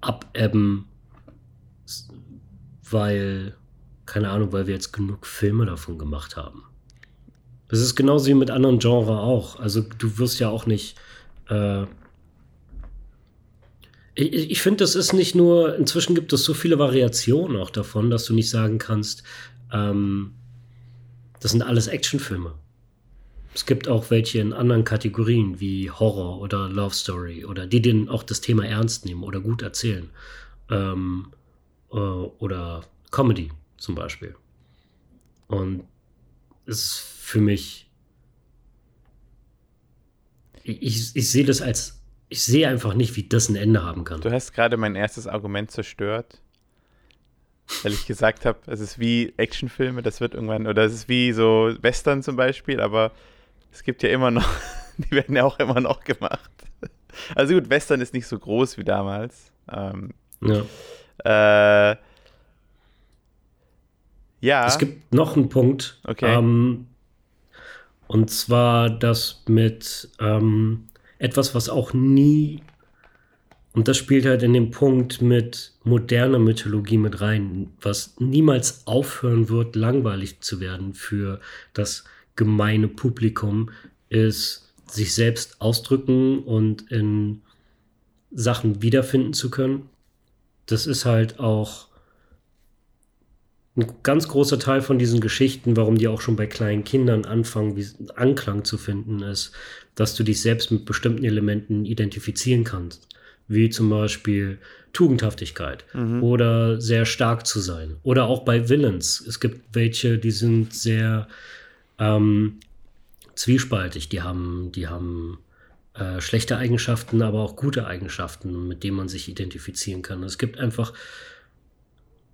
abebben, weil, keine Ahnung, weil wir jetzt genug Filme davon gemacht haben. Das ist genauso wie mit anderen Genres auch. Also du wirst ja auch nicht. Äh ich ich finde, das ist nicht nur, inzwischen gibt es so viele Variationen auch davon, dass du nicht sagen kannst, ähm, das sind alles Actionfilme. Es gibt auch welche in anderen Kategorien wie Horror oder Love Story oder die den auch das Thema ernst nehmen oder gut erzählen. Ähm, äh, oder Comedy zum Beispiel. Und es ist für mich. Ich, ich, ich sehe das als. Ich sehe einfach nicht, wie das ein Ende haben kann. Du hast gerade mein erstes Argument zerstört, weil ich gesagt habe, es ist wie Actionfilme, das wird irgendwann, oder es ist wie so Western zum Beispiel, aber es gibt ja immer noch, die werden ja auch immer noch gemacht. Also gut, Western ist nicht so groß wie damals. Ähm, Ja. äh, ja, Es gibt noch einen Punkt. Okay. Ähm, und zwar das mit ähm, etwas, was auch nie, und das spielt halt in dem Punkt mit moderner Mythologie mit rein, was niemals aufhören wird, langweilig zu werden für das gemeine Publikum, ist sich selbst ausdrücken und in Sachen wiederfinden zu können. Das ist halt auch ein ganz großer Teil von diesen Geschichten, warum die auch schon bei kleinen Kindern anfangen, wie Anklang zu finden, ist, dass du dich selbst mit bestimmten Elementen identifizieren kannst. Wie zum Beispiel Tugendhaftigkeit mhm. oder sehr stark zu sein. Oder auch bei Villains. Es gibt welche, die sind sehr ähm, zwiespaltig. Die haben, die haben äh, schlechte Eigenschaften, aber auch gute Eigenschaften, mit denen man sich identifizieren kann. Es gibt einfach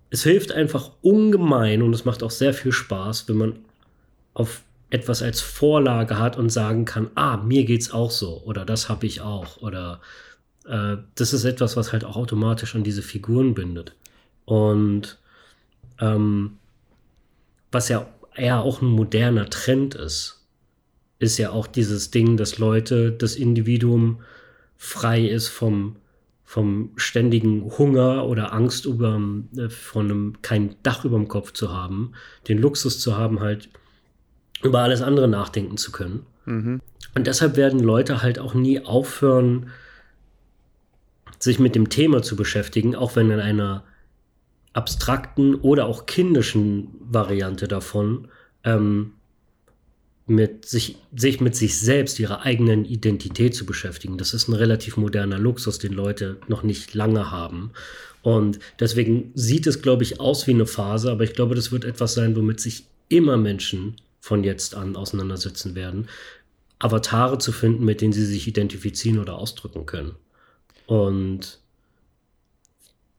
es hilft einfach ungemein und es macht auch sehr viel Spaß, wenn man auf etwas als Vorlage hat und sagen kann, ah, mir geht's auch so oder das habe ich auch oder äh, das ist etwas, was halt auch automatisch an diese Figuren bindet. Und ähm, was ja eher auch ein moderner Trend ist, ist ja auch dieses Ding, dass Leute, das Individuum frei ist vom vom ständigen Hunger oder Angst über, äh, von einem, kein Dach über dem Kopf zu haben, den Luxus zu haben, halt über alles andere nachdenken zu können. Mhm. Und deshalb werden Leute halt auch nie aufhören, sich mit dem Thema zu beschäftigen, auch wenn in einer abstrakten oder auch kindischen Variante davon ähm, mit sich, sich mit sich selbst, ihrer eigenen Identität zu beschäftigen. Das ist ein relativ moderner Luxus, den Leute noch nicht lange haben. Und deswegen sieht es, glaube ich, aus wie eine Phase, aber ich glaube, das wird etwas sein, womit sich immer Menschen von jetzt an auseinandersetzen werden. Avatare zu finden, mit denen sie sich identifizieren oder ausdrücken können. Und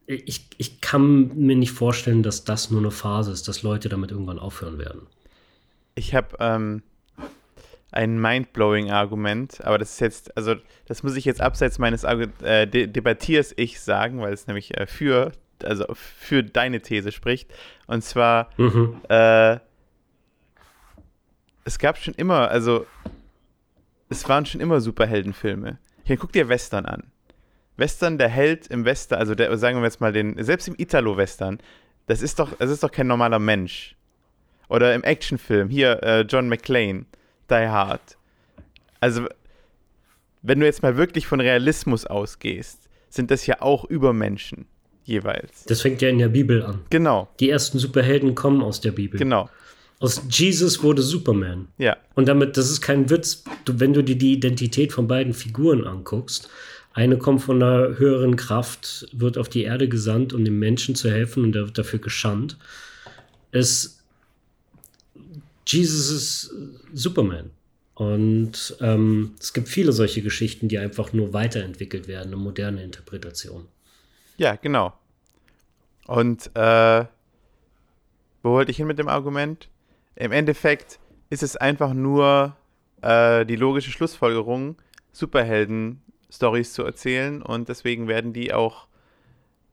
ich, ich kann mir nicht vorstellen, dass das nur eine Phase ist, dass Leute damit irgendwann aufhören werden. Ich habe ähm, ein mindblowing Argument, aber das ist jetzt, also das muss ich jetzt abseits meines äh, de Debattiers ich sagen, weil es nämlich äh, für, also für deine These spricht. Und zwar, mhm. äh, es gab schon immer, also es waren schon immer Superheldenfilme. Hier guck dir Western an. Western, der Held im Western, also der, sagen wir jetzt mal den, selbst im Italo-Western, das ist doch, das ist doch kein normaler Mensch. Oder im Actionfilm, hier äh, John McClane die Hard. Also, wenn du jetzt mal wirklich von Realismus ausgehst, sind das ja auch Übermenschen jeweils. Das fängt ja in der Bibel an. Genau. Die ersten Superhelden kommen aus der Bibel. Genau. Aus Jesus wurde Superman. Ja. Und damit, das ist kein Witz, du, wenn du dir die Identität von beiden Figuren anguckst, eine kommt von einer höheren Kraft, wird auf die Erde gesandt, um dem Menschen zu helfen und wird dafür geschandt. Es Jesus ist Superman. Und ähm, es gibt viele solche Geschichten, die einfach nur weiterentwickelt werden, eine moderne Interpretation. Ja, genau. Und äh, wo wollte ich hin mit dem Argument? Im Endeffekt ist es einfach nur äh, die logische Schlussfolgerung, Superhelden-Stories zu erzählen und deswegen werden die auch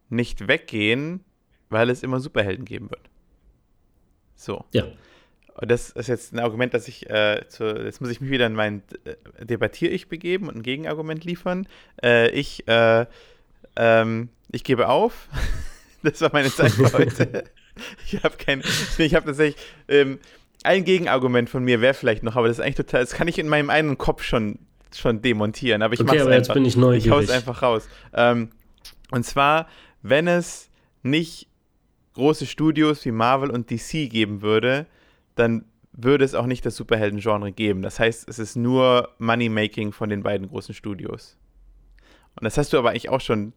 nicht weggehen, weil es immer Superhelden geben wird. So. Ja. Und das ist jetzt ein Argument, dass ich, äh, zu, jetzt muss ich mich wieder in mein äh, Debattier-Ich begeben und ein Gegenargument liefern. Äh, ich, äh, ähm, ich gebe auf. das war meine Zeit für heute. ich habe kein, ich habe tatsächlich, ähm, ein Gegenargument von mir wäre vielleicht noch, aber das ist eigentlich total, das kann ich in meinem eigenen Kopf schon, schon demontieren. Aber ich okay, aber einfach. jetzt bin ich neugierig. Ich hau's einfach raus. Ähm, und zwar, wenn es nicht große Studios wie Marvel und DC geben würde, dann würde es auch nicht das Superhelden-Genre geben. Das heißt, es ist nur Money-Making von den beiden großen Studios. Und das hast du aber eigentlich auch schon,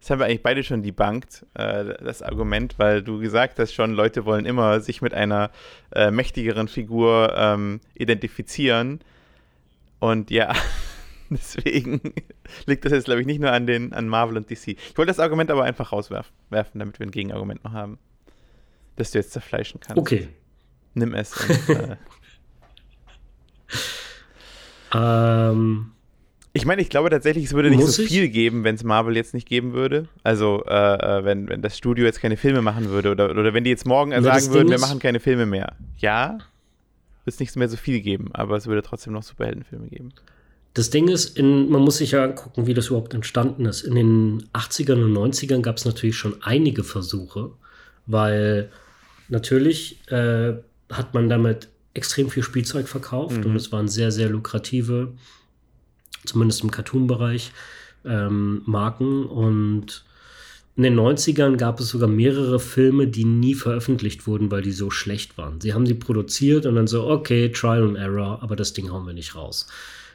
das haben wir eigentlich beide schon debunked, äh, das Argument, weil du gesagt hast schon, Leute wollen immer sich mit einer äh, mächtigeren Figur ähm, identifizieren. Und ja, deswegen liegt das jetzt, glaube ich, nicht nur an, den, an Marvel und DC. Ich wollte das Argument aber einfach rauswerfen, damit wir ein Gegenargument noch haben. Das du jetzt zerfleischen kannst. Okay, Nimm es. Und, äh ähm, ich meine, ich glaube tatsächlich, es würde nicht so viel ich? geben, wenn es Marvel jetzt nicht geben würde. Also, äh, äh, wenn, wenn das Studio jetzt keine Filme machen würde oder, oder wenn die jetzt morgen ja, sagen würden, wir machen keine Filme mehr. Ja, es nicht mehr so viel geben, aber es würde trotzdem noch Superheldenfilme geben. Das Ding ist, in, man muss sich ja angucken, wie das überhaupt entstanden ist. In den 80ern und 90ern gab es natürlich schon einige Versuche, weil natürlich äh, hat man damit extrem viel Spielzeug verkauft mhm. und es waren sehr, sehr lukrative, zumindest im Cartoon-Bereich, ähm, Marken und in den 90ern gab es sogar mehrere Filme, die nie veröffentlicht wurden, weil die so schlecht waren. Sie haben sie produziert und dann so, okay, Trial and Error, aber das Ding hauen wir nicht raus.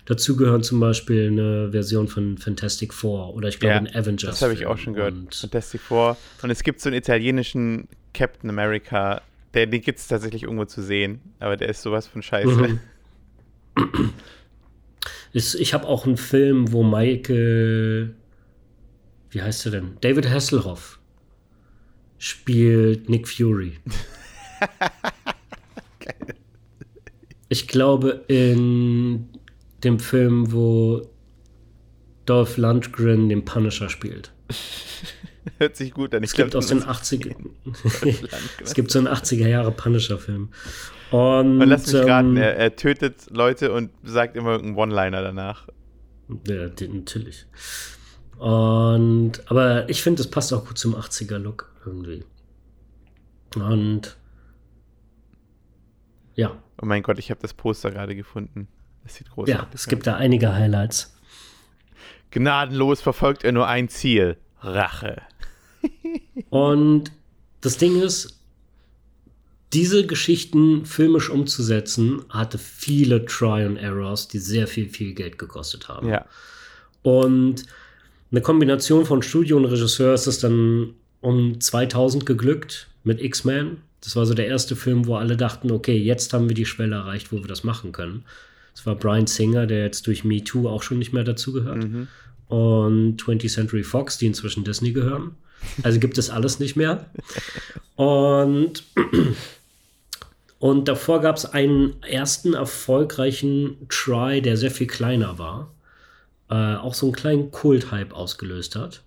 Dazu gehören zum Beispiel eine Version von Fantastic Four oder ich glaube Ja, ein Avengers. Das habe ich auch schon gehört. Und Fantastic Four. Und es gibt so einen italienischen Captain America, der, den gibt es tatsächlich irgendwo zu sehen. Aber der ist sowas von scheiße. Mhm. ich habe auch einen Film, wo Michael, wie heißt er denn? David Hasselhoff spielt Nick Fury. Ich glaube, in dem Film, wo Dolph Lundgren den Punisher spielt. Hört sich gut an. Ich Es gibt aus den 80 Es gibt so einen 80er Jahre Punisher-Film. Und, Und lass mich raten, ähm, er, er tötet Leute und sagt immer irgendeinen One-Liner danach. Ja, natürlich. Und, aber ich finde, es passt auch gut zum 80er-Look irgendwie. Und ja, Oh mein Gott, ich habe das Poster gerade gefunden. Das sieht großartig ja, es gibt da einige Highlights. Gnadenlos verfolgt er nur ein Ziel: Rache. Und das Ding ist, diese Geschichten filmisch umzusetzen, hatte viele Try and Errors, die sehr viel, viel Geld gekostet haben. Ja. Und eine Kombination von Studio und Regisseur ist es dann um 2000 geglückt mit X-Men. Das war so der erste Film, wo alle dachten, okay, jetzt haben wir die Schwelle erreicht, wo wir das machen können. Das war Brian Singer, der jetzt durch Me Too auch schon nicht mehr dazugehört. Und 20th Century Fox, die inzwischen Disney gehören. Also gibt es alles nicht mehr. Und, und davor gab es einen ersten erfolgreichen Try, der sehr viel kleiner war äh, auch so einen kleinen Kult-Hype ausgelöst hat.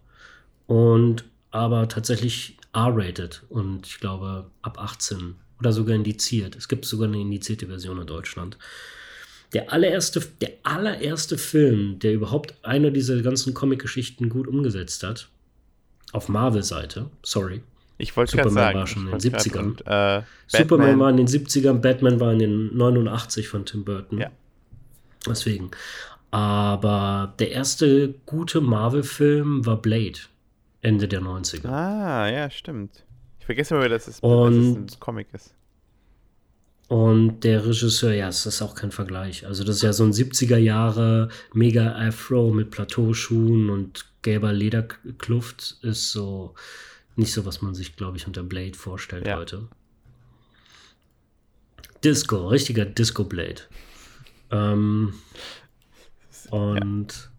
Und aber tatsächlich R-rated und ich glaube ab 18 oder sogar indiziert. Es gibt sogar eine indizierte Version in Deutschland. Der allererste, der allererste Film, der überhaupt eine dieser ganzen Comic-Geschichten gut umgesetzt hat, auf Marvel-Seite, sorry. Ich wollte Superman sagen. war schon in den wollte grad- 70ern. Und, äh, Superman war in den 70ern, Batman war in den 89 von Tim Burton. Ja. Deswegen. Aber der erste gute Marvel-Film war Blade, Ende der 90er. Ah, ja, stimmt. Ich vergesse immer, dass es, Und- dass es ein Comic ist. Und der Regisseur, ja, es ist auch kein Vergleich. Also, das ist ja so ein 70er Jahre mega Afro mit Plateauschuhen und gelber Lederkluft, ist so nicht so, was man sich, glaube ich, unter Blade vorstellt Ja. heute. Disco, richtiger Disco-Blade. Ähm, und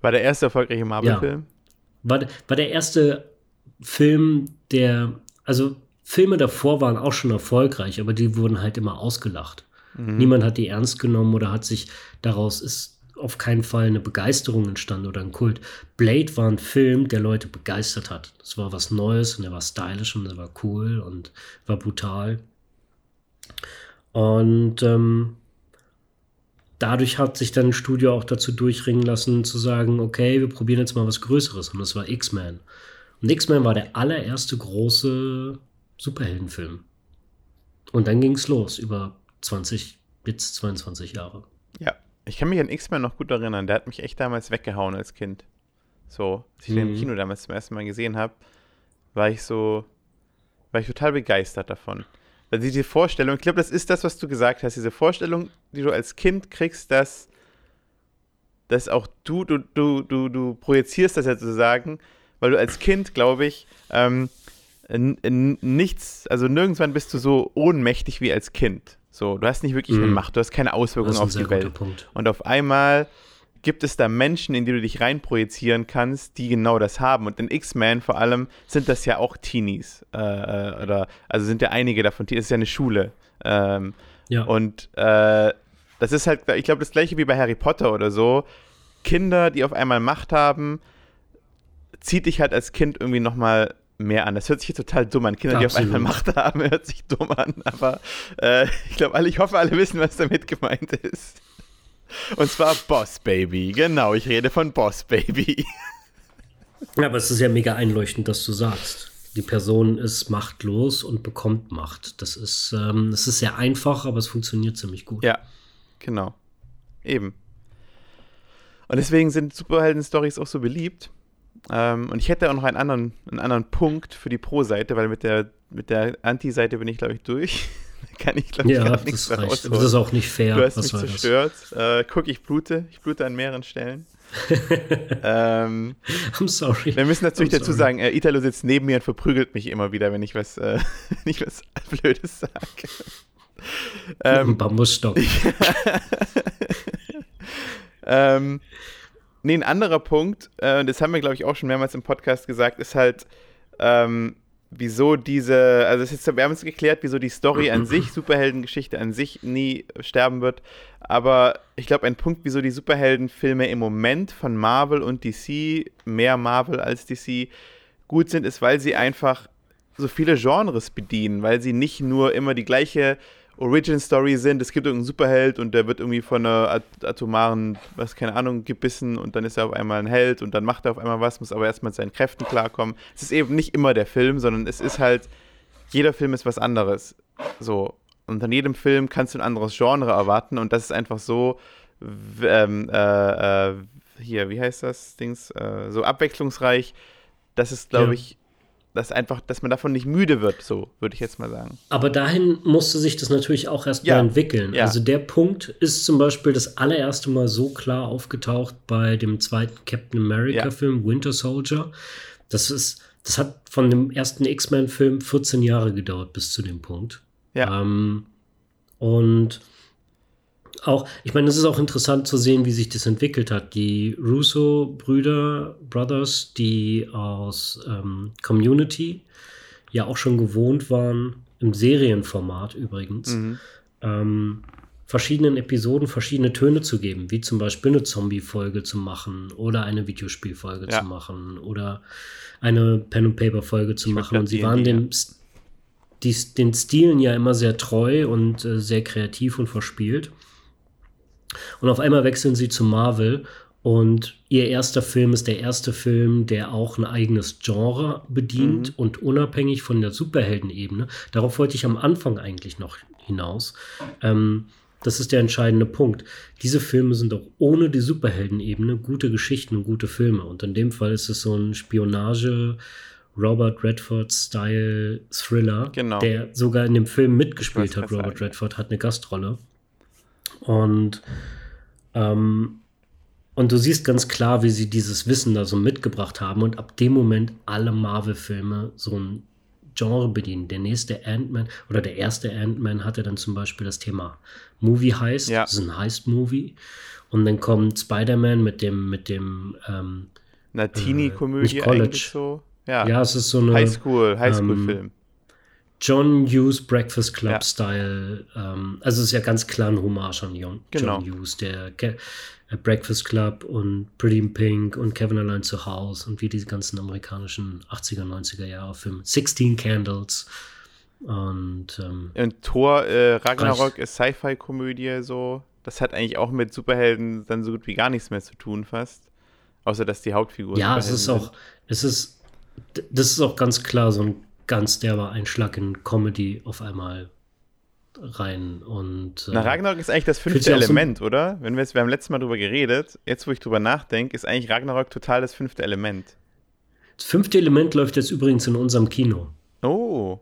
War der erste erfolgreiche Marvel-Film? war, war der erste Film, der, also Filme davor waren auch schon erfolgreich, aber die wurden halt immer ausgelacht. Niemand hat die ernst genommen oder hat sich daraus ist auf keinen Fall eine Begeisterung entstanden oder ein Kult. Blade war ein Film, der Leute begeistert hat. Das war was Neues und er war stylisch und er war cool und war brutal. Und ähm, dadurch hat sich dann ein Studio auch dazu durchringen lassen, zu sagen, okay, wir probieren jetzt mal was Größeres. Und das war X-Men. Und X-Men war der allererste große Superheldenfilm. Und dann ging es los, über 20 bis 22 Jahre. Ja. Ich kann mich an X-Men noch gut erinnern. Der hat mich echt damals weggehauen als Kind. So, als ich den im Mhm. Kino damals zum ersten Mal gesehen habe, war ich so, war ich total begeistert davon. Also diese Vorstellung, ich glaube, das ist das, was du gesagt hast, diese Vorstellung, die du als Kind kriegst, dass, dass auch du, du, du, du, du projizierst das ja sozusagen, weil du als Kind, glaube ich, ähm, nichts, also nirgendwann bist du so ohnmächtig wie als Kind. So, du hast nicht wirklich eine Mhm. Macht, du hast keine Auswirkungen auf die Welt. Und auf einmal gibt es da Menschen, in die du dich reinprojizieren kannst, die genau das haben. Und in X-Men vor allem sind das ja auch Teenies. Äh, äh, oder, also sind ja einige davon. Es ist ja eine Schule. Ähm, Ja. und äh, das ist halt, ich glaube, das gleiche wie bei Harry Potter oder so. Kinder, die auf einmal Macht haben, zieht dich halt als Kind irgendwie nochmal mehr an. Das hört sich jetzt total dumm an. Kinder, die auf Absolut. einmal Macht haben, hört sich dumm an. Aber äh, ich glaube, alle, ich hoffe, alle wissen, was damit gemeint ist. Und zwar Boss Baby. Genau, ich rede von Boss Baby. Ja, aber es ist ja mega einleuchtend, dass du sagst. Die Person ist machtlos und bekommt Macht. Das ist, ähm, das ist sehr einfach, aber es funktioniert ziemlich gut. Ja, genau. Eben. Und deswegen sind Superhelden-Stories auch so beliebt, Ähm, und ich hätte auch noch einen anderen, einen anderen Punkt für die Pro-Seite, weil mit der, mit der Anti-Seite bin ich, glaube ich, durch. kann ich, glaube ich, Ja, gar nichts mehr rausholen. Das ist auch nicht fair. Du hast Was mich zerstört. Äh, guck, ich blute. Ich blute an mehreren Stellen. ähm, I'm sorry. wir müssen natürlich I'm dazu sorry. sagen, äh, Italo sitzt neben mir und verprügelt mich immer wieder, wenn ich was, äh, wenn ich was Blödes sage. Ein ähm, Bambusstock. ähm, nee, ein anderer Punkt, äh, das haben wir, glaube ich, auch schon mehrmals im Podcast gesagt, ist halt, ähm, wieso diese, also es ist, wir haben uns geklärt, wieso die Story an sich, Superheldengeschichte an sich nie sterben wird. Aber ich glaube, ein Punkt, wieso die Superheldenfilme im Moment von Marvel und DC, mehr Marvel als DC, gut sind, ist, weil sie einfach so viele Genres bedienen, weil sie nicht nur immer die gleiche Origin Story sind. Es gibt irgendeinen Superheld und der wird irgendwie von einer at atomaren, was keine Ahnung, gebissen und dann ist er auf einmal ein Held und dann macht er auf einmal was, muss aber erst mit seinen Kräften klarkommen. Es ist eben nicht immer der Film, sondern es ist halt, jeder Film ist was anderes. So. Und an jedem Film kannst du ein anderes Genre erwarten und das ist einfach so, ähm, äh, äh, hier, wie heißt das Dings, äh, so abwechslungsreich, das ist, glaube Ja. ich, dass einfach, dass man davon nicht müde wird, so würde ich jetzt mal sagen. Aber dahin musste sich das natürlich auch erst Ja. mal entwickeln. Ja. Also der Punkt ist zum Beispiel das allererste Mal so klar aufgetaucht bei dem zweiten Captain America-Film Winter Soldier. Das ist, das hat von dem ersten X-Men-Film 14 Jahre gedauert bis zu dem Punkt. Ja. Ähm, und auch, ich meine, es ist auch interessant zu sehen, wie sich das entwickelt hat. Die Russo-Brüder, Brothers, die aus ähm, Community ja auch schon gewohnt waren, im Serienformat übrigens, Mhm. ähm, verschiedenen Episoden verschiedene Töne zu geben, wie zum Beispiel eine Zombie-Folge zu machen oder eine Videospielfolge Ja. zu machen oder eine Pen-and-Paper-Folge zu Ich machen. Und sie waren dem, die, den Stilen ja immer sehr treu und äh, sehr kreativ und verspielt. Und auf einmal wechseln sie zu Marvel und ihr erster Film ist der erste Film, der auch ein eigenes Genre bedient Mhm. und unabhängig von der Superheldenebene. Darauf wollte ich am Anfang eigentlich noch hinaus. Ähm, das ist der entscheidende Punkt. Diese Filme sind auch ohne die Superheldenebene gute Geschichten und gute Filme. Und in dem Fall ist es so ein Spionage, Robert Redford-Style Thriller, Genau. der sogar in dem Film mitgespielt hat. Robert. Redford hat eine Gastrolle. Und, ähm, und du siehst ganz klar, wie sie dieses Wissen da so mitgebracht haben und ab dem Moment alle Marvel-Filme so ein Genre bedienen. Der nächste Ant-Man oder der erste Ant-Man hatte dann zum Beispiel das Thema Movie Heist. Ja. Das ist ein Heist-Movie. Und dann kommt Spider-Man mit dem, mit dem, ähm, Eine Teenie-Komödie nicht College. eigentlich so. Ja, ja, es ist so eine Highschool, Highschool-Film. John Hughes Breakfast Club Ja. Style. Ähm, also es ist ja ganz klar ein Hommage an John, Genau. John Hughes, der Ke äh, Breakfast Club und Pretty in Pink und Kevin Allein zu Hause und wie diese ganzen amerikanischen 80er, 90er Jahre Filme. 16 Candles. Und ähm, Und Thor äh, Ragnarok Reicht. ist Sci-Fi-Komödie so. Das hat eigentlich auch mit Superhelden dann so gut wie gar nichts mehr zu tun fast. Außer dass die Hauptfigur ja, es ist auch, es ist, das ist auch ganz klar so ein ganz derber Einschlag in Comedy auf einmal rein. Und sind. Na, äh, Ragnarok ist eigentlich das fünfte auch so- Element, oder? Wenn wir jetzt, wir haben letztes Mal drüber geredet, jetzt wo ich drüber nachdenke, ist eigentlich Ragnarok total das fünfte Element. das fünfte Element läuft jetzt übrigens in unserem Kino Oh.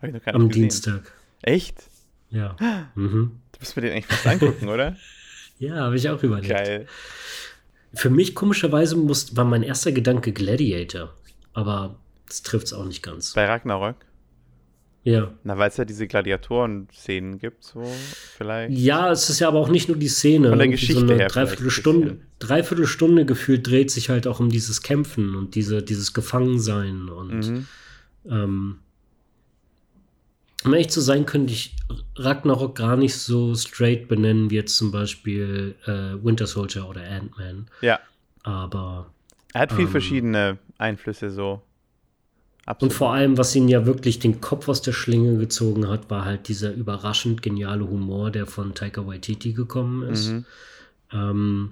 Hab ich noch gar nicht am gesehen. Dienstag. Echt? Ja. Mhm. Du musst mir den eigentlich fast angucken, oder? Ja, habe ich auch überlegt. Geil. Für mich komischerweise muss, war mein erster Gedanke Gladiator. Aber das trifft es auch nicht ganz. Bei Ragnarok. Ja. Na, weil es ja diese Gladiatoren-Szenen gibt, so vielleicht. Ja, es ist ja aber auch nicht nur die Szene. Von der Geschichte so her Dreiviertelstunde. Dreiviertelstunde gefühlt dreht sich halt auch um dieses Kämpfen und diese, dieses Gefangensein. Und Mhm. ähm, um ehrlich zu sein, könnte ich Ragnarok gar nicht so straight benennen wie jetzt zum Beispiel äh, Winter Soldier oder Ant-Man. Ja. Aber Er hat viel Ähm. verschiedene Einflüsse so. Und Absolut. vor allem, was ihn ja wirklich den Kopf aus der Schlinge gezogen hat, war halt dieser überraschend geniale Humor, der von Taika Waititi gekommen ist. Mhm. Ähm,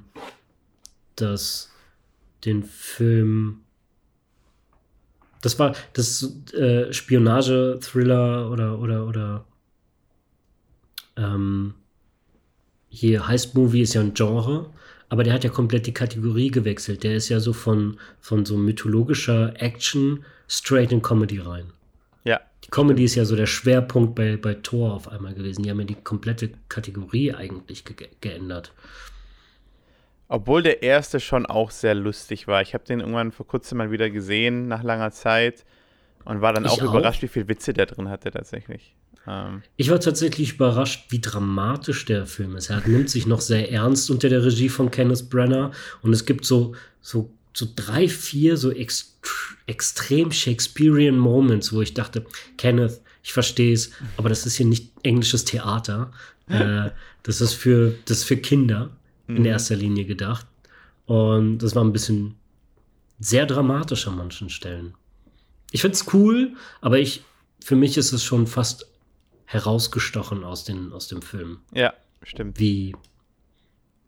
das den Film. Das war das äh, Spionage-Thriller oder oder oder ähm, hier Heist-Movie ist ja ein Genre, aber der hat ja komplett die Kategorie gewechselt. Der ist ja so von, von so mythologischer Action straight in Comedy rein. Ja. Die Comedy ist ja so der Schwerpunkt bei, bei Thor auf einmal gewesen. Die haben ja die komplette Kategorie eigentlich ge geändert. Obwohl der erste schon auch sehr lustig war. Ich habe den irgendwann vor kurzem mal wieder gesehen, nach langer Zeit. Und war dann auch, auch überrascht, wie viel Witze der drin hatte tatsächlich. Ähm. Ich war tatsächlich überrascht, wie dramatisch der Film ist. Er nimmt sich noch sehr ernst unter der Regie von Kenneth Brenner. Und es gibt so, so, so drei, vier so ext extrem Shakespearean Moments, wo ich dachte, Kenneth, ich verstehe es, aber das ist hier nicht englisches Theater. äh, das ist für, das ist für Kinder in mhm. erster Linie gedacht. Und das war ein bisschen sehr dramatisch an manchen Stellen. Ich finde es cool, aber ich, für mich ist es schon fast herausgestochen aus, den, aus dem Film. Ja, stimmt. Wie,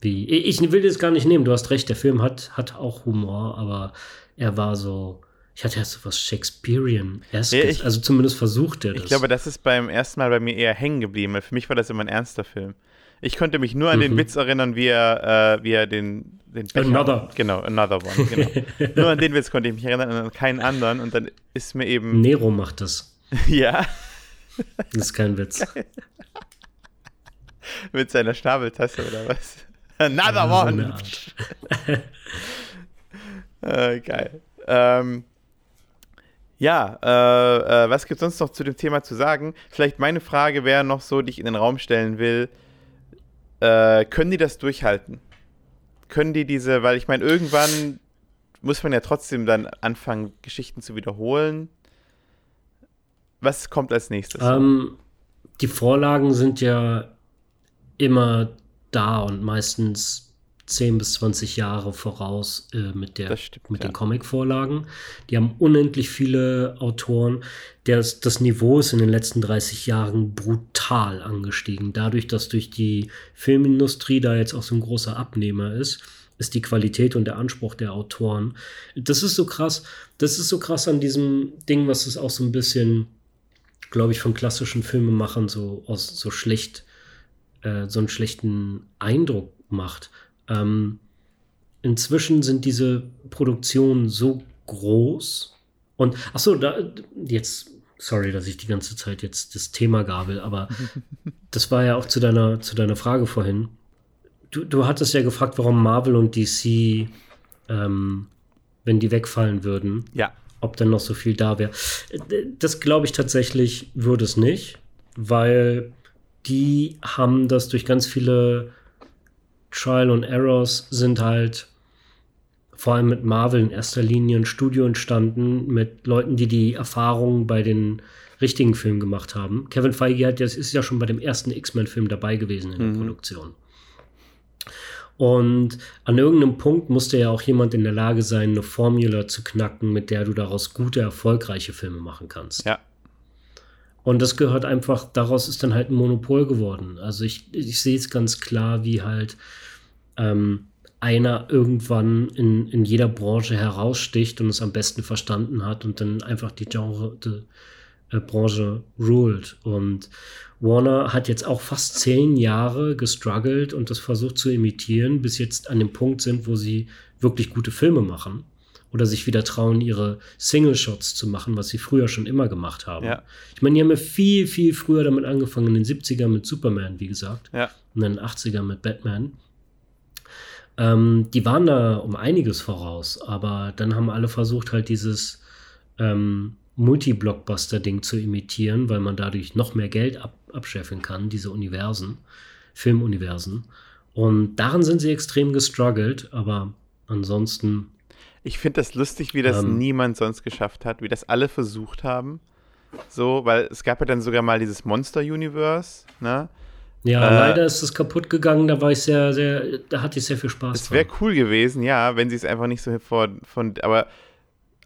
wie, ich will das gar nicht nehmen, du hast recht, der Film hat, hat auch Humor, aber er war so, ich hatte ja so was shakespearean ja, also zumindest versucht er das. Ich glaube, das ist beim ersten Mal bei mir eher hängen geblieben, weil für mich war das immer ein ernster Film. Ich konnte mich nur an mhm. den Witz erinnern, wie er, äh, wie er den, den Becher, Another. Genau, Another One, genau. nur an den Witz konnte ich mich erinnern, an keinen anderen. Und dann ist mir eben. Nero macht das. ja. Das ist kein Witz. Mit seiner Schnabeltasse oder was? Another ja, One. Äh, geil. Ähm, ja, äh, äh, was gibt es sonst noch zu dem Thema zu sagen? Vielleicht meine Frage wäre noch so, die ich in den Raum stellen will. Äh, können die das durchhalten? Können die diese, weil ich meine, irgendwann muss man ja trotzdem dann anfangen, Geschichten zu wiederholen. Was kommt als nächstes? Ähm, die Vorlagen sind ja immer da und meistens 10 bis 20 Jahre voraus äh, mit, der, stimmt, mit ja. den Comic-Vorlagen. Die haben unendlich viele Autoren. Das, das Niveau ist in den letzten 30 Jahren brutal angestiegen. Dadurch, dass durch die Filmindustrie da jetzt auch so ein großer Abnehmer ist, ist die Qualität und der Anspruch der Autoren. Das ist so krass. Das ist so krass an diesem Ding, was es auch so ein bisschen, glaube ich, von klassischen Filmemachern so aus so schlecht, äh, so einen schlechten Eindruck macht ähm, inzwischen sind diese Produktionen so groß und ach so, da jetzt sorry, dass ich die ganze Zeit jetzt das Thema gabel, aber das war ja auch zu deiner zu deiner Frage vorhin. Du, du hattest ja gefragt, warum Marvel und DC, ähm, wenn die wegfallen würden, ja. ob dann noch so viel da wäre. Das glaube ich tatsächlich würde es nicht, weil die haben das durch ganz viele Trial und Errors sind halt vor allem mit Marvel in erster Linie ein Studio entstanden mit Leuten, die die Erfahrungen bei den richtigen Filmen gemacht haben. Kevin Feige hat, das ist ja schon bei dem ersten X-Men-Film dabei gewesen in der mhm. Produktion. Und an irgendeinem Punkt musste ja auch jemand in der Lage sein, eine Formula zu knacken, mit der du daraus gute, erfolgreiche Filme machen kannst. Ja. Und das gehört einfach, daraus ist dann halt ein Monopol geworden. Also ich, ich sehe es ganz klar, wie halt ähm, einer irgendwann in, in jeder Branche heraussticht und es am besten verstanden hat und dann einfach die Genre, die, äh, Branche ruled. Und Warner hat jetzt auch fast zehn Jahre gestruggelt und das versucht zu imitieren, bis jetzt an dem Punkt sind, wo sie wirklich gute Filme machen oder sich wieder trauen, ihre Single-Shots zu machen, was sie früher schon immer gemacht haben. Ja. Ich meine, die haben ja viel, viel früher damit angefangen, in den 70ern mit Superman, wie gesagt, ja. und in den 80ern mit Batman. Ähm, die waren da um einiges voraus, aber dann haben alle versucht, halt dieses ähm, Multi-Blockbuster-Ding zu imitieren, weil man dadurch noch mehr Geld ab abscheffeln kann, diese Universen, Filmuniversen. Und daran sind sie extrem gestruggelt, aber ansonsten. Ich finde das lustig, wie das ähm, niemand sonst geschafft hat, wie das alle versucht haben. So, weil es gab ja dann sogar mal dieses Monster-Universe, ne? Ja, äh, leider ist es kaputt gegangen. Da war ich sehr, sehr, da hatte ich sehr viel Spaß. Es wäre cool gewesen, ja, wenn sie es einfach nicht so von, von aber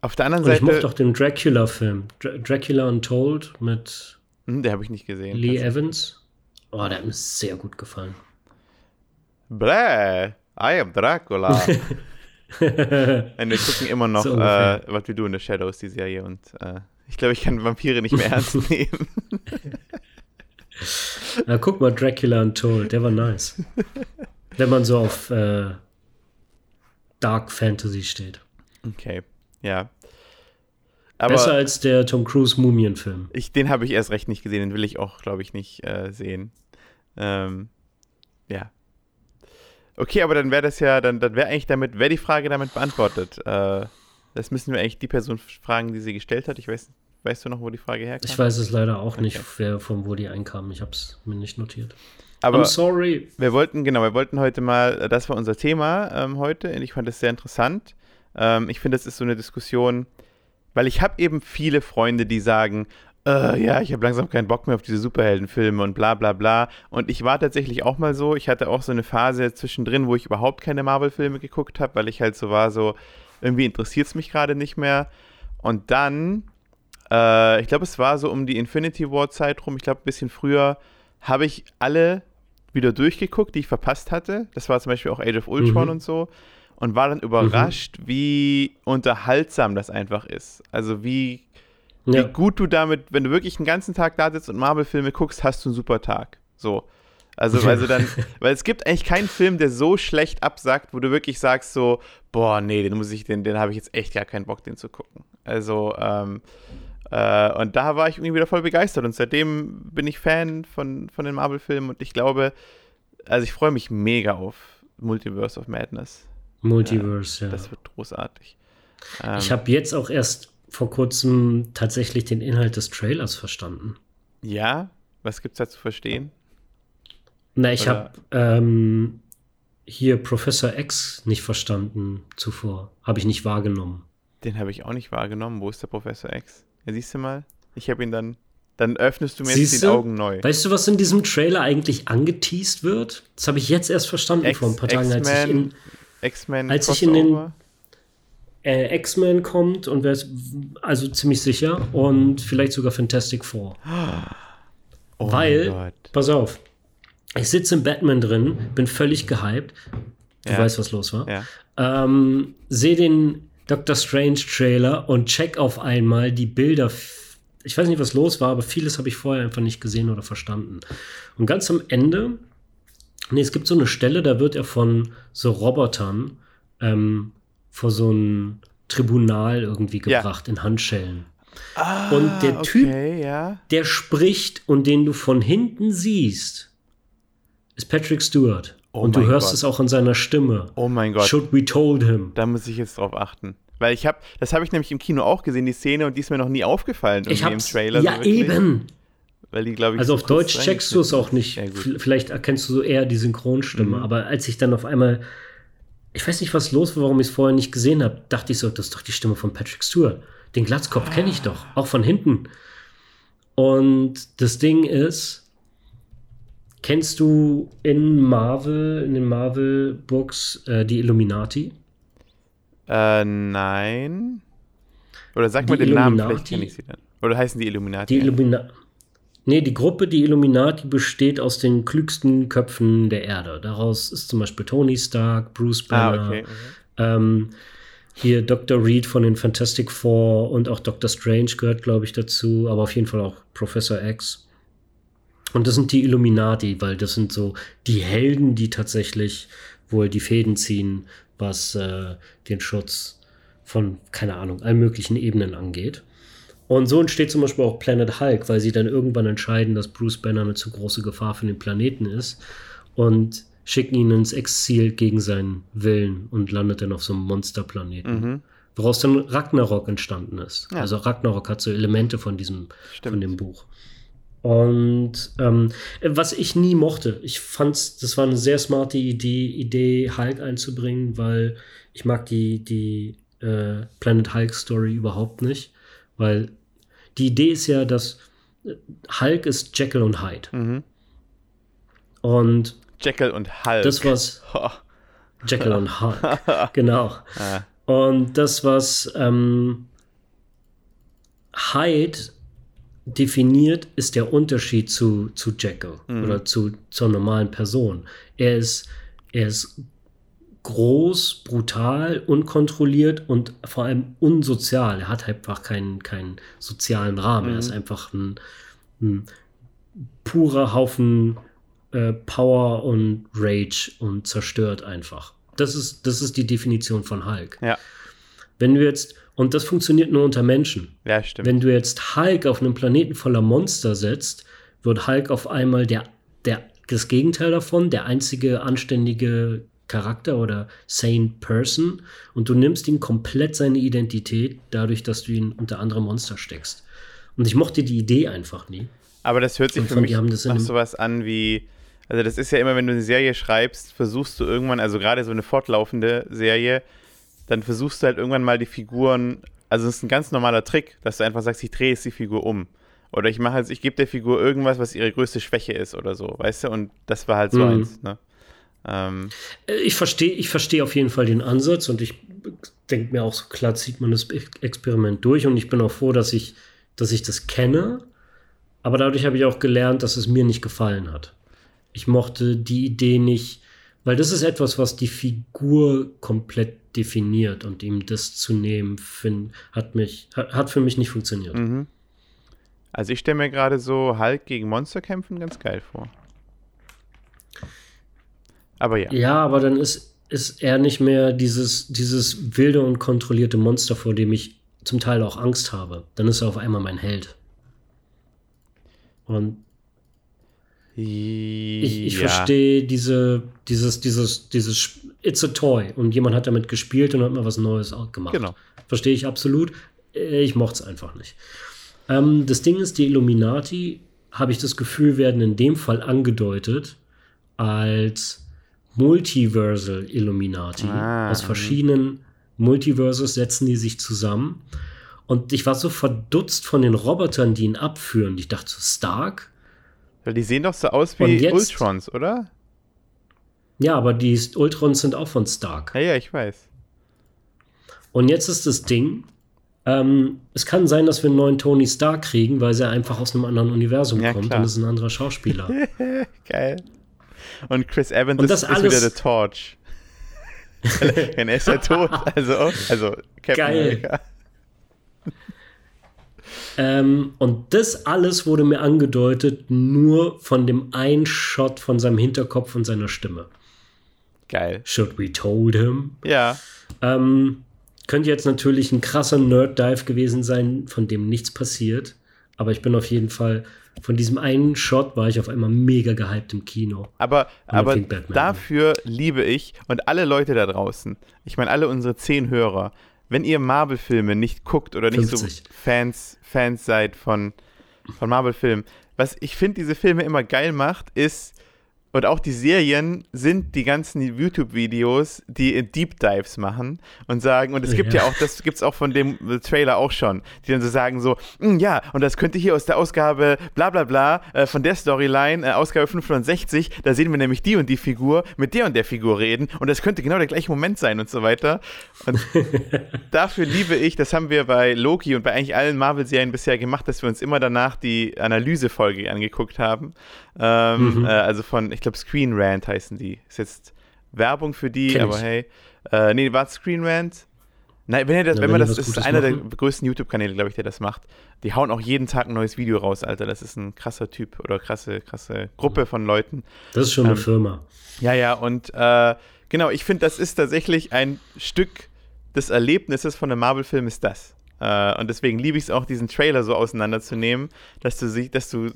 auf der anderen Und Seite. Ich mochte auch den Dracula-Film. Dracula Untold mit. Hm, der habe ich nicht gesehen. Lee Evans. Oh, der hat mir sehr gut gefallen. Bläh, I am Dracula. und wir gucken immer noch so äh, What We Do in the Shadows, die Serie. Und äh, ich glaube, ich kann Vampire nicht mehr ernst nehmen. Na, guck mal, Dracula Untold, der war nice. Wenn man so auf, äh, Dark Fantasy steht. Okay, ja. Aber Besser als der Tom Cruise Mumien-Film. den habe ich erst recht nicht gesehen, den will ich auch, glaube ich, nicht äh, sehen. Ähm, ja. Okay, aber dann wäre das ja, dann, dann wäre eigentlich damit, wäre die Frage damit beantwortet. Äh, das müssen wir eigentlich die Person fragen, die sie gestellt hat. Ich weiß, weißt du noch, wo die Frage herkam? Ich weiß es leider auch okay. nicht, wer, von wo die einkam. Ich habe es mir nicht notiert. Aber I'm sorry. Wir wollten, genau, wir wollten heute mal, das war unser Thema ähm, heute. Und ich fand es sehr interessant. Ähm, ich finde, das ist so eine Diskussion, weil ich habe eben viele Freunde, die sagen, äh, ja, ich habe langsam keinen Bock mehr auf diese Superheldenfilme und bla bla bla. Und ich war tatsächlich auch mal so, ich hatte auch so eine Phase zwischendrin, wo ich überhaupt keine Marvel-Filme geguckt habe, weil ich halt so war, so, irgendwie interessiert es mich gerade nicht mehr. Und dann, äh, ich glaube, es war so um die Infinity War-Zeit rum, ich glaube, ein bisschen früher, habe ich alle wieder durchgeguckt, die ich verpasst hatte. Das war zum Beispiel auch Age of Ultron mhm. und so und war dann überrascht, mhm. wie unterhaltsam das einfach ist. Also wie, ja. wie gut du damit, wenn du wirklich einen ganzen Tag da sitzt und Marvel-Filme guckst, hast du einen super Tag. So. Also, also dann, weil es gibt eigentlich keinen Film, der so schlecht absagt, wo du wirklich sagst so, boah, nee, den muss ich, den, den habe ich jetzt echt gar keinen Bock, den zu gucken. Also, ähm, äh, und da war ich irgendwie wieder voll begeistert und seitdem bin ich Fan von, von den Marvel-Filmen und ich glaube, also ich freue mich mega auf Multiverse of Madness. Multiverse, ja. Das wird großartig. Ähm, ich habe jetzt auch erst vor kurzem tatsächlich den Inhalt des Trailers verstanden. Ja? Was gibt's da zu verstehen? Na, ich habe ähm, hier Professor X nicht verstanden zuvor. Habe ich nicht wahrgenommen. Den habe ich auch nicht wahrgenommen. Wo ist der Professor X? Ja, siehst du mal? Ich habe ihn dann. Dann öffnest du mir Siehst jetzt die Augen neu. Weißt du, was in diesem Trailer eigentlich angeteased wird? Das habe ich jetzt erst verstanden X, vor ein paar Tagen, als ich in X-Men. Als ich in den äh, X-Men kommt und wer also ziemlich sicher und vielleicht sogar Fantastic Four. Oh Weil, pass auf, ich sitze im Batman drin, bin völlig gehypt. Du ja. weißt, was los war. Ja. Ähm, Sehe den Doctor Strange Trailer und check auf einmal die Bilder. Ich weiß nicht, was los war, aber vieles habe ich vorher einfach nicht gesehen oder verstanden. Und ganz am Ende Nee, es gibt so eine Stelle, da wird er von so Robotern ähm, vor so ein Tribunal irgendwie gebracht ja. in Handschellen. Ah, und der Typ, okay, ja. der spricht und den du von hinten siehst, ist Patrick Stewart. Oh und du hörst Gott. es auch in seiner Stimme. Oh mein Gott. Should we told him. Da muss ich jetzt drauf achten. Weil ich habe, das habe ich nämlich im Kino auch gesehen, die Szene, und die ist mir noch nie aufgefallen ich im Trailer. Ja, so eben. Weil die, glaube ich. Also auf Deutsch checkst du es auch nicht. Ja, Vielleicht erkennst du so eher die Synchronstimme. Mhm. Aber als ich dann auf einmal. Ich weiß nicht, was los war, warum ich es vorher nicht gesehen habe, dachte ich so, das ist doch die Stimme von Patrick Stewart. Den Glatzkopf kenne ich doch, auch von hinten. Und das Ding ist, kennst du in Marvel, in den Marvel-Books äh, die Illuminati? Äh, nein. Oder sag die mal den Illuminati, Namen, vielleicht kenne ich sie dann. Oder heißen die Illuminati? Die Illuminati. Nee, die Gruppe, die Illuminati, besteht aus den klügsten Köpfen der Erde. Daraus ist zum Beispiel Tony Stark, Bruce ah, Banner, ah, okay. ähm, hier Dr. Reed von den Fantastic Four und auch Dr. Strange gehört, glaube ich, dazu, aber auf jeden Fall auch Professor X. Und das sind die Illuminati, weil das sind so die Helden, die tatsächlich wohl die Fäden ziehen, was äh, den Schutz von, keine Ahnung, allen möglichen Ebenen angeht. Und so entsteht zum Beispiel auch Planet Hulk, weil sie dann irgendwann entscheiden, dass Bruce Banner eine zu große Gefahr für den Planeten ist und schicken ihn ins Exil gegen seinen Willen und landet dann auf so einem Monsterplaneten. Mhm. Woraus dann Ragnarok entstanden ist. Ja. Also Ragnarok hat so Elemente von diesem, von dem Buch. Und ähm, was ich nie mochte, ich fand, das war eine sehr smarte Idee, Idee, Hulk einzubringen, weil ich mag die, die äh, Planet Hulk Story überhaupt nicht. Weil die Idee ist ja, dass Hulk ist Jekyll und Hyde. Mhm. Und Jekyll und Hulk. Das was Jekyll und Hulk, genau. Ah. Und das was ähm, Hyde definiert, ist der Unterschied zu, zu Jekyll mhm. oder zu zur normalen Person. Er ist er ist groß, brutal, unkontrolliert und vor allem unsozial. Er hat einfach keinen, keinen sozialen Rahmen. Mhm. Er ist mhm. einfach ein, ein purer Haufen äh, Power und Rage und zerstört einfach. das ist, das ist die Definition von Hulk. Ja. Wenn du jetzt, und das funktioniert nur unter Menschen. Ja, stimmt. Wenn du jetzt Hulk auf einem Planeten voller Monster setzt, wird Hulk auf einmal der, der, das Gegenteil davon, der einzige anständige Charakter oder sane Person und du nimmst ihm komplett seine Identität, dadurch, dass du ihn unter andere Monster steckst. Und ich mochte die Idee einfach nie. Aber das hört sich Und für mich haben nach sowas an wie, also das ist ja immer, wenn du eine Serie schreibst, versuchst du irgendwann, also gerade so eine fortlaufende Serie, dann versuchst du halt irgendwann mal die Figuren, also es ist ein ganz normaler Trick, dass du einfach sagst, ich drehe jetzt die Figur um. Oder ich mache halt, ich gebe der Figur irgendwas, was ihre größte Schwäche ist oder so, weißt du? Und das war halt so Mhm. eins, ne? Ähm, Äh, Ich verstehe ich verstehe auf jeden Fall den Ansatz und ich denke mir auch so, klar zieht man das Ex- Experiment durch und ich bin auch froh, dass ich, dass ich das kenne. Aber dadurch habe ich auch gelernt, dass es mir nicht gefallen hat. Ich mochte die Idee nicht, weil das ist etwas, was die Figur komplett definiert und ihm das zu nehmen, find, hat, mich, hat, hat für mich nicht funktioniert. mhm. Also ich stelle mir gerade so Hulk gegen Monster kämpfen ganz geil vor. Aber ja. Ja, aber dann ist, ist er nicht mehr dieses, dieses wilde und kontrollierte Monster, vor dem ich zum Teil auch Angst habe. Dann ist er auf einmal mein Held. Und ich, ich ja. verstehe diese, dieses, dieses, dieses, it's a toy. Und jemand hat damit gespielt und hat mal was Neues gemacht. Genau. Verstehe ich absolut. Äh, Ich mochte es einfach nicht. Ähm, das Ding ist, die Illuminati, habe ich das Gefühl, werden in dem Fall angedeutet als Multiversal Illuminati. Ah, Aus mhm. verschiedenen Multiverses setzen die sich zusammen. Und ich war so verdutzt von den Robotern, die ihn abführen. Ich dachte so, Stark? Weil die sehen doch so aus wie jetzt- Ultrons, oder? Ja, aber die Ultrons sind auch von Stark. Ja, ja, ich weiß. Und jetzt ist das Ding, ähm, es kann sein, dass wir einen neuen Tony Stark kriegen, weil er einfach aus einem anderen Universum Ja, kommt klar. und es ist ein anderer Schauspieler. Geil. Und Chris Evans Und ist, ist wieder der Torch. Denn er ist ja tot. Also, also Captain Geil. America. ähm, und das alles wurde mir angedeutet nur von dem einen Shot von seinem Hinterkopf und seiner Stimme. Geil. Should we told him? Ja. Ähm, könnte jetzt natürlich ein krasser Nerd-Dive gewesen sein, von dem nichts passiert. Aber ich bin auf jeden Fall, von diesem einen Shot war ich auf einmal mega gehypt im Kino. Aber, aber dafür liebe ich und alle Leute da draußen, ich meine alle unsere zehn Hörer, wenn ihr Marvel-Filme nicht guckt oder nicht 50. so Fans, Fans seid von, von Marvel-Filmen, was ich finde, diese Filme immer geil macht, ist, und auch die Serien sind die ganzen YouTube-Videos, die Deep Dives machen und sagen, und es gibt ja, Ja. auch, das gibt es auch von dem Trailer auch schon, die dann so sagen so, "Mm, ja, und das könnte hier aus der Ausgabe bla bla bla, äh, von der Storyline, äh, Ausgabe 560, da sehen wir nämlich die und die Figur mit der und der Figur reden und das könnte genau der gleiche Moment sein und so weiter. Und dafür liebe ich, das haben wir bei Loki und bei eigentlich allen Marvel-Serien bisher gemacht, dass wir uns immer danach die Analysefolge angeguckt haben. Ähm, Mhm. äh, also von, ich glaube, Screen Rant heißen die. Ist jetzt Werbung für die, Kenn aber ich. hey. Äh, nee, war Screen Rant? Nein, wenn, ihr das, Ja, wenn, man das was ist einer der machen. größten YouTube-Kanäle, glaube ich, der das macht. Die hauen auch jeden Tag ein neues Video raus, Alter. Das ist ein krasser Typ oder krasse, krasse Gruppe von Leuten. Das ist schon eine Ähm, Firma. Ja, ja, und äh, genau, ich finde, das ist tatsächlich ein Stück des Erlebnisses von einem Marvel-Film, ist das. Äh, und deswegen liebe ich es auch, diesen Trailer so auseinanderzunehmen, dass du sich, dass du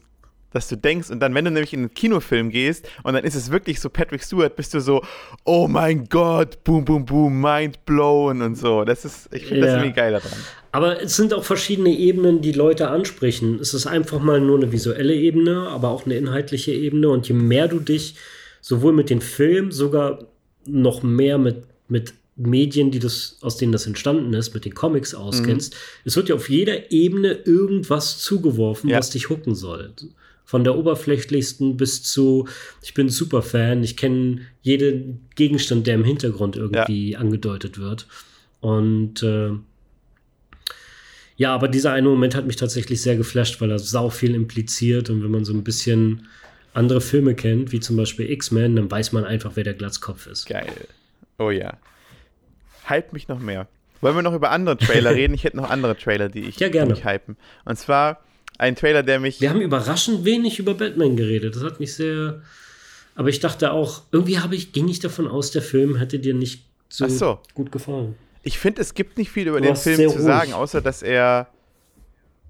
dass du denkst und dann, wenn du nämlich in einen Kinofilm gehst und dann ist es wirklich so Patrick Stewart, bist du so, oh mein Gott, boom, boom, boom, mind blown und so. Das ist, ich finde das Ja. irgendwie geil daran. Aber es sind auch verschiedene Ebenen, die Leute ansprechen. Es ist einfach mal nur eine visuelle Ebene, aber auch eine inhaltliche Ebene. Und je mehr du dich sowohl mit den Filmen, sogar noch mehr mit, mit Medien, die das, aus denen das entstanden ist, mit den Comics auskennst, es wird dir auf jeder Ebene irgendwas zugeworfen, Ja. was dich hooken soll. Von der oberflächlichsten bis zu, ich bin Superfan, ich kenne jeden Gegenstand, der im Hintergrund irgendwie angedeutet wird. Und äh, ja, aber dieser eine Moment hat mich tatsächlich sehr geflasht, weil er sau viel impliziert und wenn man so ein bisschen andere Filme kennt, wie zum Beispiel X-Men, dann weiß man einfach, wer der Glatzkopf ist. Geil. Oh ja. Hype mich noch mehr. Wollen wir noch über andere Trailer reden? Ich hätte noch andere Trailer, die ich Ja, gerne. mich hypen. Und zwar ein Trailer, der mich. Wir haben überraschend wenig über Batman geredet. Das hat mich sehr Aber ich dachte auch, irgendwie habe ich, ging ich davon aus, der Film hätte dir nicht so, so. gut gefallen. Ich finde, es gibt nicht viel über den Film zu sagen, außer dass er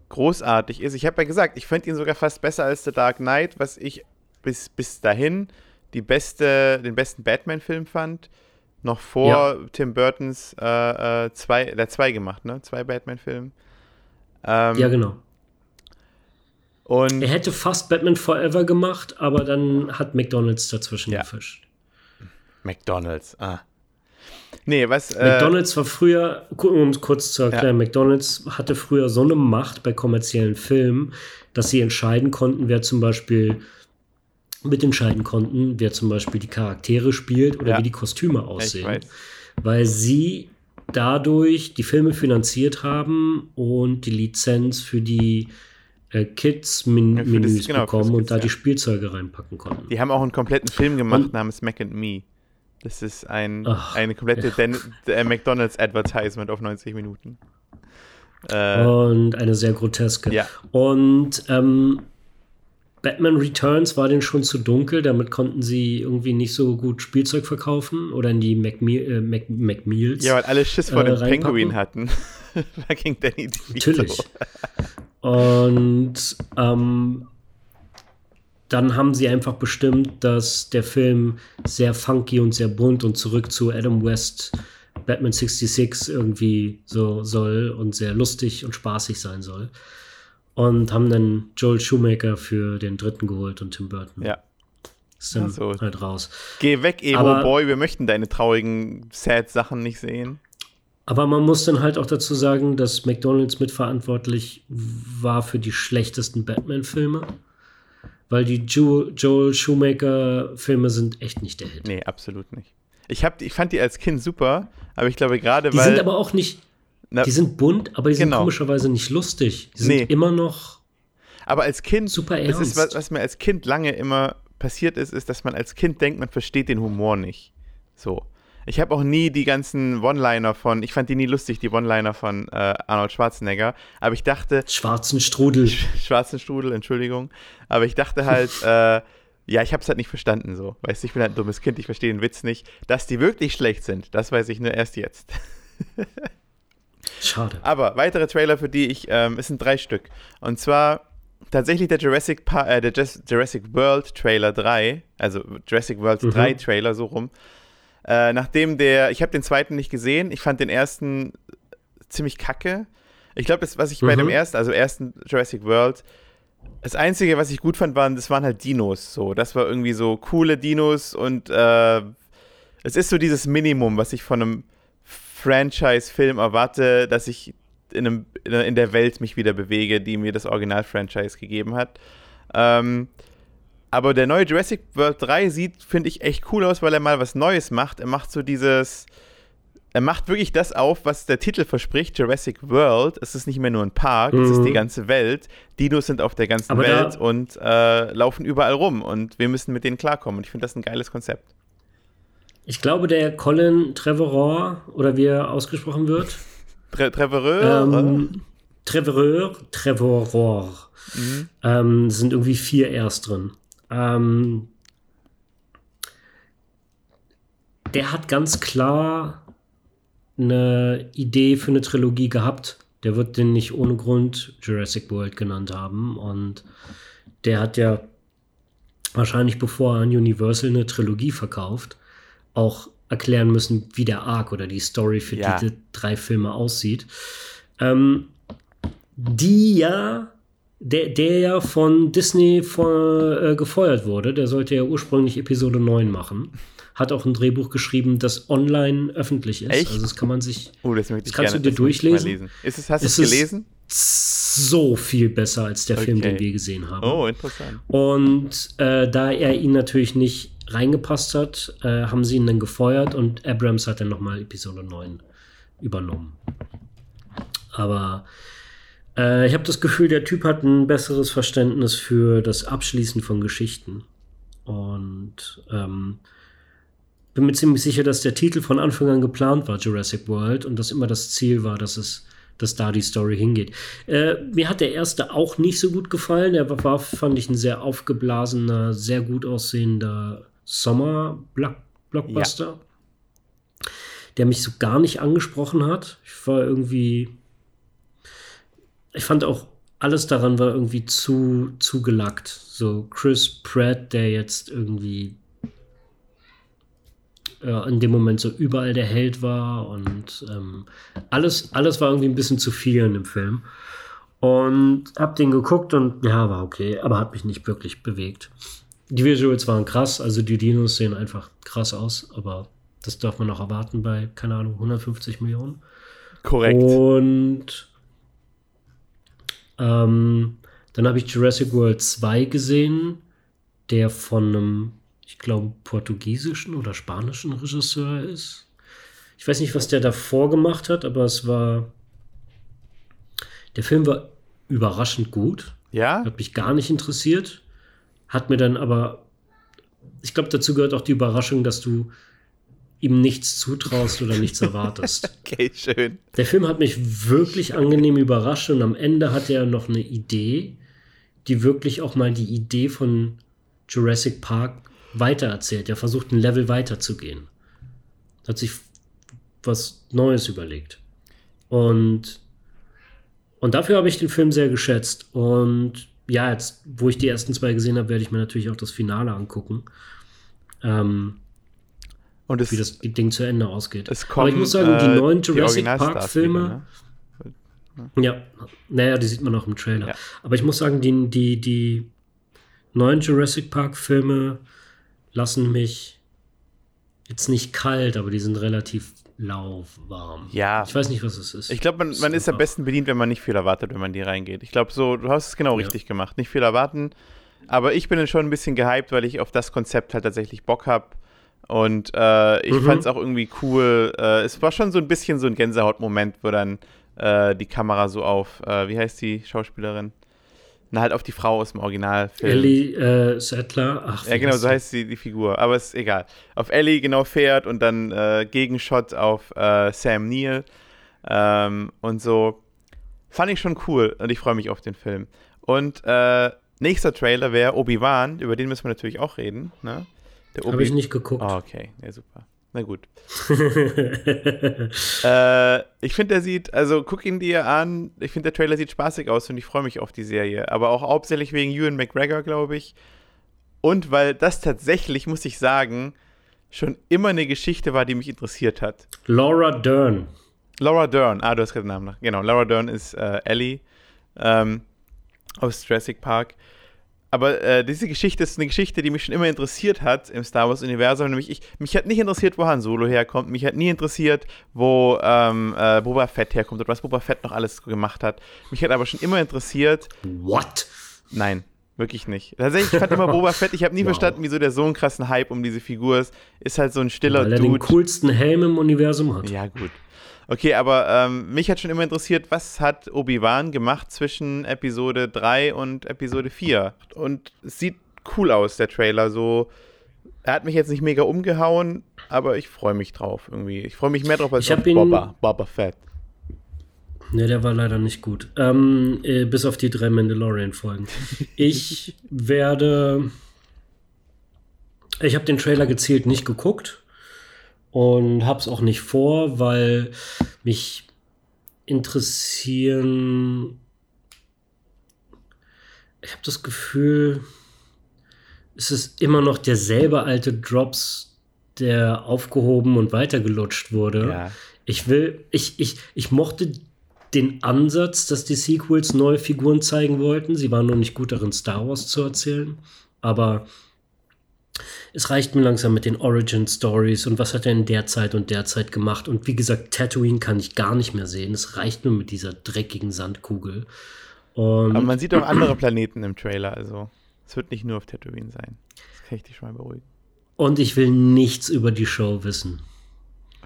großartig ist. Ich habe ja gesagt, ich finde ihn sogar fast besser als The Dark Knight, was ich bis, bis dahin die beste, den besten Batman-Film fand. Noch vor ja. Tim Burtons äh, äh, zwei, der zwei gemacht, ne? Zwei Batman-Filme. Ähm, ja, genau. Und er hätte fast Batman Forever gemacht, aber dann hat McDonalds dazwischen ja. gefischt. McDonalds, ah. Nee, was. Äh, McDonalds war früher, um es kurz zu erklären, ja. McDonalds hatte früher so eine Macht bei kommerziellen Filmen, dass sie entscheiden konnten, wer zum Beispiel mitentscheiden konnten, wer zum Beispiel die Charaktere spielt oder ja. wie die Kostüme aussehen. Weil sie dadurch die Filme finanziert haben und die Lizenz für die äh, Kids-Menüs ja, genau, bekommen und da ja. die Spielzeuge reinpacken konnten. Die haben auch einen kompletten Film gemacht und, namens Mac and Me. Das ist ein, Ach, eine komplette äh, McDonalds-Advertisement auf 90 Minuten. Äh, und eine sehr groteske. Ja. Und ähm, Batman Returns war denen schon zu dunkel, damit konnten sie irgendwie nicht so gut Spielzeug verkaufen oder in die McMe äh, Mac McMeals. Ja, weil alle Schiss vor äh, dem Penguin hatten. da ging Danny DeVito. Natürlich. Und ähm, dann haben sie einfach bestimmt, dass der Film sehr funky und sehr bunt und zurück zu Adam West Batman 66 irgendwie so soll und sehr lustig und spaßig sein soll. Und haben dann Joel Shoemaker für den dritten geholt und Tim Burton. Ja. Ist dann also, halt raus. Geh weg, Emo aber, Boy, wir möchten deine traurigen, sad Sachen nicht sehen. Aber man muss dann halt auch dazu sagen, dass McDonalds mitverantwortlich war für die schlechtesten Batman-Filme. Weil die jo Joel Shoemaker-Filme sind echt nicht der Hit. Nee, absolut nicht. Ich, hab, ich fand die als Kind super, aber ich glaube gerade, weil. Die sind aber auch nicht na, die sind bunt, aber die sind genau. komischerweise nicht lustig. Die sind nee. immer noch. Aber als Kind, super ernst. Ist, was, was mir als Kind lange immer passiert ist, ist, dass man als Kind denkt, man versteht den Humor nicht. So. Ich habe auch nie die ganzen One-Liner von, ich fand die nie lustig, die One-Liner von äh, Arnold Schwarzenegger, aber ich dachte. Schwarzen Strudel. Sch schwarzen Strudel, Entschuldigung. Aber ich dachte halt, äh, ja, ich habe es halt nicht verstanden so. Weißt du, ich bin halt ein dummes Kind, ich verstehe den Witz nicht. Dass die wirklich schlecht sind, das weiß ich nur erst jetzt. Schade. Aber weitere Trailer, für die ich, ähm, es sind drei Stück. Und zwar tatsächlich der Jurassic, pa äh, der Jurassic World Trailer 3, also Jurassic World mhm. 3 Trailer so rum. Äh, nachdem der, ich habe den zweiten nicht gesehen, ich fand den ersten ziemlich kacke. Ich glaube, das, was ich mhm. bei dem mhm. ersten, also ersten Jurassic World, das Einzige, was ich gut fand, waren, das waren halt Dinos. So, das war irgendwie so coole Dinos und äh, es ist so dieses Minimum, was ich von einem Franchise-Film erwarte, dass ich in, einem, in der Welt mich wieder bewege, die mir das Original-Franchise gegeben hat. Ähm, aber der neue Jurassic World 3 sieht, finde ich, echt cool aus, weil er mal was Neues macht. Er macht so dieses. Er macht wirklich das auf, was der Titel verspricht, Jurassic World. Es ist nicht mehr nur ein Park, mhm. es ist die mhm. ganze Welt. Dinos sind auf der ganzen Aber Welt und äh, laufen überall rum und wir müssen mit denen klarkommen. Und ich finde das ein geiles Konzept. Ich glaube, der Colin Trevorrow, oder wie er ausgesprochen wird. Tre Trevorrow? Ähm, Trevorrow, Trevorrow. Mhm. Ähm, sind irgendwie vier erst drin. Ähm, der hat ganz klar eine Idee für eine Trilogie gehabt. Der wird den nicht ohne Grund Jurassic World genannt haben. Und der hat ja wahrscheinlich, bevor er an Universal eine Trilogie verkauft, auch erklären müssen, wie der Arc oder die Story für ja. diese drei Filme aussieht. Ähm, die ja, der, der ja von Disney vor, äh, gefeuert wurde, der sollte ja ursprünglich Episode 9 machen. Hat auch ein Drehbuch geschrieben, das online öffentlich ist. Echt? Also das kann man sich. Oh, das, das kannst gerne, du dir durchlesen. Ist es, hast du es gelesen? so viel besser als der okay. Film, den wir gesehen haben. Oh, interessant. Und äh, da er ihn natürlich nicht reingepasst hat, äh, haben sie ihn dann gefeuert und Abrams hat dann nochmal Episode 9 übernommen. Aber äh, ich habe das Gefühl, der Typ hat ein besseres Verständnis für das Abschließen von Geschichten. Und ähm, bin mir ziemlich sicher, dass der Titel von Anfang an geplant war, Jurassic World, und dass immer das Ziel war, dass es dass da die Story hingeht. Äh, mir hat der erste auch nicht so gut gefallen. Er war, fand ich, ein sehr aufgeblasener, sehr gut aussehender Sommer-Blockbuster, ja. der mich so gar nicht angesprochen hat. Ich war irgendwie. Ich fand auch alles daran war irgendwie zu, gelackt. So Chris Pratt, der jetzt irgendwie äh, in dem Moment so überall der Held war und ähm, alles, alles war irgendwie ein bisschen zu viel in dem Film. Und hab den geguckt und ja, war okay, aber hat mich nicht wirklich bewegt. Die Visuals waren krass, also die Dinos sehen einfach krass aus, aber das darf man auch erwarten bei, keine Ahnung, 150 Millionen. Korrekt. Und ähm, dann habe ich Jurassic World 2 gesehen, der von einem, ich glaube, portugiesischen oder spanischen Regisseur ist. Ich weiß nicht, was der davor gemacht hat, aber es war. Der Film war überraschend gut. Ja. Hat mich gar nicht interessiert. Hat mir dann aber. Ich glaube, dazu gehört auch die Überraschung, dass du ihm nichts zutraust oder nichts erwartest. okay, schön. Der Film hat mich wirklich angenehm überrascht und am Ende hat er noch eine Idee, die wirklich auch mal die Idee von Jurassic Park weitererzählt. Er versucht ein Level weiterzugehen. Hat sich was Neues überlegt. Und, und dafür habe ich den Film sehr geschätzt. Und ja, jetzt, wo ich die ersten zwei gesehen habe, werde ich mir natürlich auch das Finale angucken. Ähm, und es, wie das Ding zu Ende ausgeht. Kommen, Aber ich muss sagen, die äh, neuen Jurassic Park-Filme. Ne? Ja, naja, die sieht man auch im Trailer. Ja. Aber ich muss sagen, die, die, die neuen Jurassic Park-Filme lassen mich jetzt nicht kalt, aber die sind relativ lauwarm. Ja. Ich weiß nicht, was es ist. Ich glaube, man, man ist am besten bedient, wenn man nicht viel erwartet, wenn man die reingeht. Ich glaube, so, du hast es genau ja. richtig gemacht. Nicht viel erwarten. Aber ich bin dann schon ein bisschen gehypt, weil ich auf das Konzept halt tatsächlich Bock habe. Und äh, ich mhm. fand es auch irgendwie cool. Äh, es war schon so ein bisschen so ein Gänsehautmoment, wo dann äh, die Kamera so auf, äh, wie heißt die Schauspielerin? Na, halt auf die Frau aus dem Originalfilm. Ellie äh, Sattler. Ach, ja, genau, so heißt sie, die Figur. Aber ist egal. Auf Ellie genau fährt und dann äh, Gegenshot auf Sam Neill. Ähm, und so. Fand ich schon cool und ich freue mich auf den Film. Und nächster Trailer wäre Obi-Wan, über den müssen wir natürlich auch reden. Ne? Habe ich nicht geguckt. Oh, okay, ja, super. Na gut. äh, ich finde, der sieht, also guck ihn dir an. Ich finde, der Trailer sieht spaßig aus und ich freue mich auf die Serie. Aber auch hauptsächlich wegen Ewan McGregor, glaube ich. Und weil das tatsächlich, muss ich sagen, schon immer eine Geschichte war, die mich interessiert hat. Laura Dern. Laura Dern, ah, du hast gerade den Namen nach. Genau, Laura Dern ist äh, Ellie ähm, aus Jurassic Park. Aber äh, diese Geschichte ist eine Geschichte, die mich schon immer interessiert hat im Star Wars-Universum. Nämlich, ich, mich hat nicht interessiert, wo Han Solo herkommt. Mich hat nie interessiert, wo ähm, äh, Boba Fett herkommt oder was Boba Fett noch alles gemacht hat. Mich hat aber schon immer interessiert. What? Nein, wirklich nicht. Tatsächlich, ich fand immer Boba Fett, ich habe nie wow. verstanden, wieso der so einen krassen Hype um diese Figur ist. Ist halt so ein stiller Weil er Dude. den coolsten Helm im Universum hat. Ja, gut. Okay, aber ähm, mich hat schon immer interessiert, was hat Obi-Wan gemacht zwischen Episode 3 und Episode 4? Und es sieht cool aus, der Trailer. So, er hat mich jetzt nicht mega umgehauen, aber ich freue mich drauf irgendwie. Ich freue mich mehr drauf als ich auf Boba, Boba Fett. Ne, der war leider nicht gut. Ähm, äh, bis auf die drei Mandalorian-Folgen. Ich werde. Ich habe den Trailer gezielt nicht geguckt und habe es auch nicht vor, weil mich interessieren. Ich habe das Gefühl, es ist immer noch derselbe alte Drops, der aufgehoben und weitergelutscht wurde. Ja. Ich will, ich, ich, ich mochte den Ansatz, dass die Sequels neue Figuren zeigen wollten. Sie waren noch nicht gut darin, Star Wars zu erzählen. Aber es reicht mir langsam mit den Origin Stories und was hat er in der Zeit und der Zeit gemacht. Und wie gesagt, Tatooine kann ich gar nicht mehr sehen. Es reicht nur mit dieser dreckigen Sandkugel. Und Aber man sieht auch andere Planeten im Trailer, also es wird nicht nur auf Tatooine sein. Das kann ich dich schon mal beruhigen. Und ich will nichts über die Show wissen.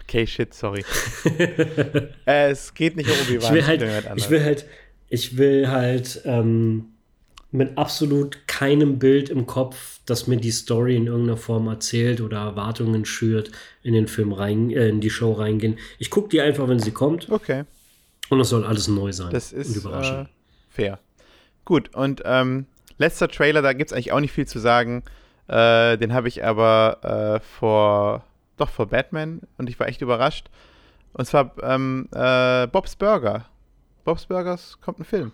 Okay, shit, sorry. äh, es geht nicht um Obi-Wan. Ich will halt, ich will halt, ich will halt ähm, mit absolut keinem Bild im Kopf, das mir die Story in irgendeiner Form erzählt oder Erwartungen schürt, in den Film rein, äh, in die Show reingehen. Ich gucke die einfach, wenn sie kommt. Okay. Und es soll alles neu sein. Das ist äh, fair. Gut, und ähm, letzter Trailer, da gibt es eigentlich auch nicht viel zu sagen. Äh, den habe ich aber äh, vor, doch vor Batman und ich war echt überrascht. Und zwar ähm, äh, Bob's Burger. Bob's Burgers kommt ein Film.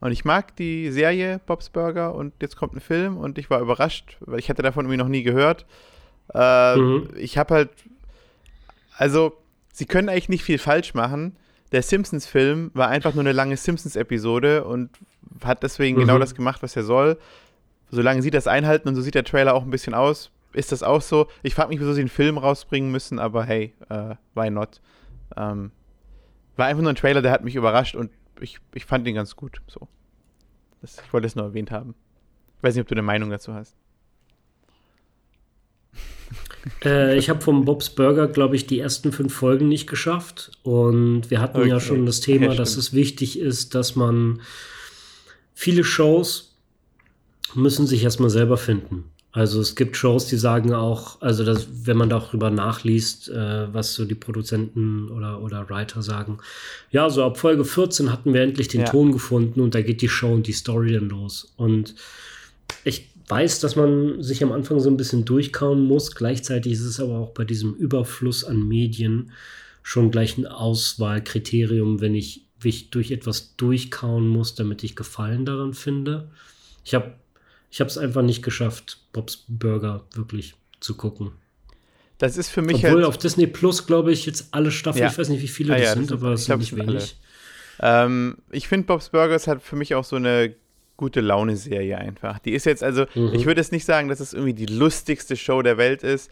Und ich mag die Serie Bob's Burger und jetzt kommt ein Film und ich war überrascht, weil ich hatte davon irgendwie noch nie gehört. Äh, mhm. Ich habe halt, also sie können eigentlich nicht viel falsch machen. Der Simpsons-Film war einfach nur eine lange Simpsons-Episode und hat deswegen genau mhm. genau das gemacht, was er soll. Solange sie das einhalten und so sieht der Trailer auch ein bisschen aus, ist das auch so. Ich frage mich, wieso sie einen Film rausbringen müssen, aber hey, uh, why not? Ähm, war einfach nur ein Trailer, der hat mich überrascht und ich, ich fand ihn ganz gut. So. Das, ich wollte es nur erwähnt haben. Ich weiß nicht, ob du eine Meinung dazu hast. Äh, ich habe vom Bob's Burger, glaube ich, die ersten fünf Folgen nicht geschafft. Und wir hatten okay. ja schon das Thema, ja, dass es wichtig ist, dass man viele Shows müssen sich erstmal selber finden. Also es gibt Shows, die sagen auch, also dass, wenn man darüber nachliest, äh, was so die Produzenten oder, oder Writer sagen, ja, so ab Folge 14 hatten wir endlich den ja. Ton gefunden und da geht die Show und die Story dann los. Und ich weiß, dass man sich am Anfang so ein bisschen durchkauen muss. Gleichzeitig ist es aber auch bei diesem Überfluss an Medien schon gleich ein Auswahlkriterium, wenn ich mich durch etwas durchkauen muss, damit ich Gefallen daran finde. Ich habe ich habe es einfach nicht geschafft, Bobs Burger wirklich zu gucken. Das ist für mich Obwohl halt auf Disney Plus, glaube ich, jetzt alle Staffeln, ja. ich weiß nicht, wie viele ah, das ja, sind, das aber es sind nicht wenig. Ähm, ich finde, Bob's Burgers hat für mich auch so eine gute Laune-Serie einfach. Die ist jetzt, also, mhm. ich würde jetzt nicht sagen, dass es irgendwie die lustigste Show der Welt ist.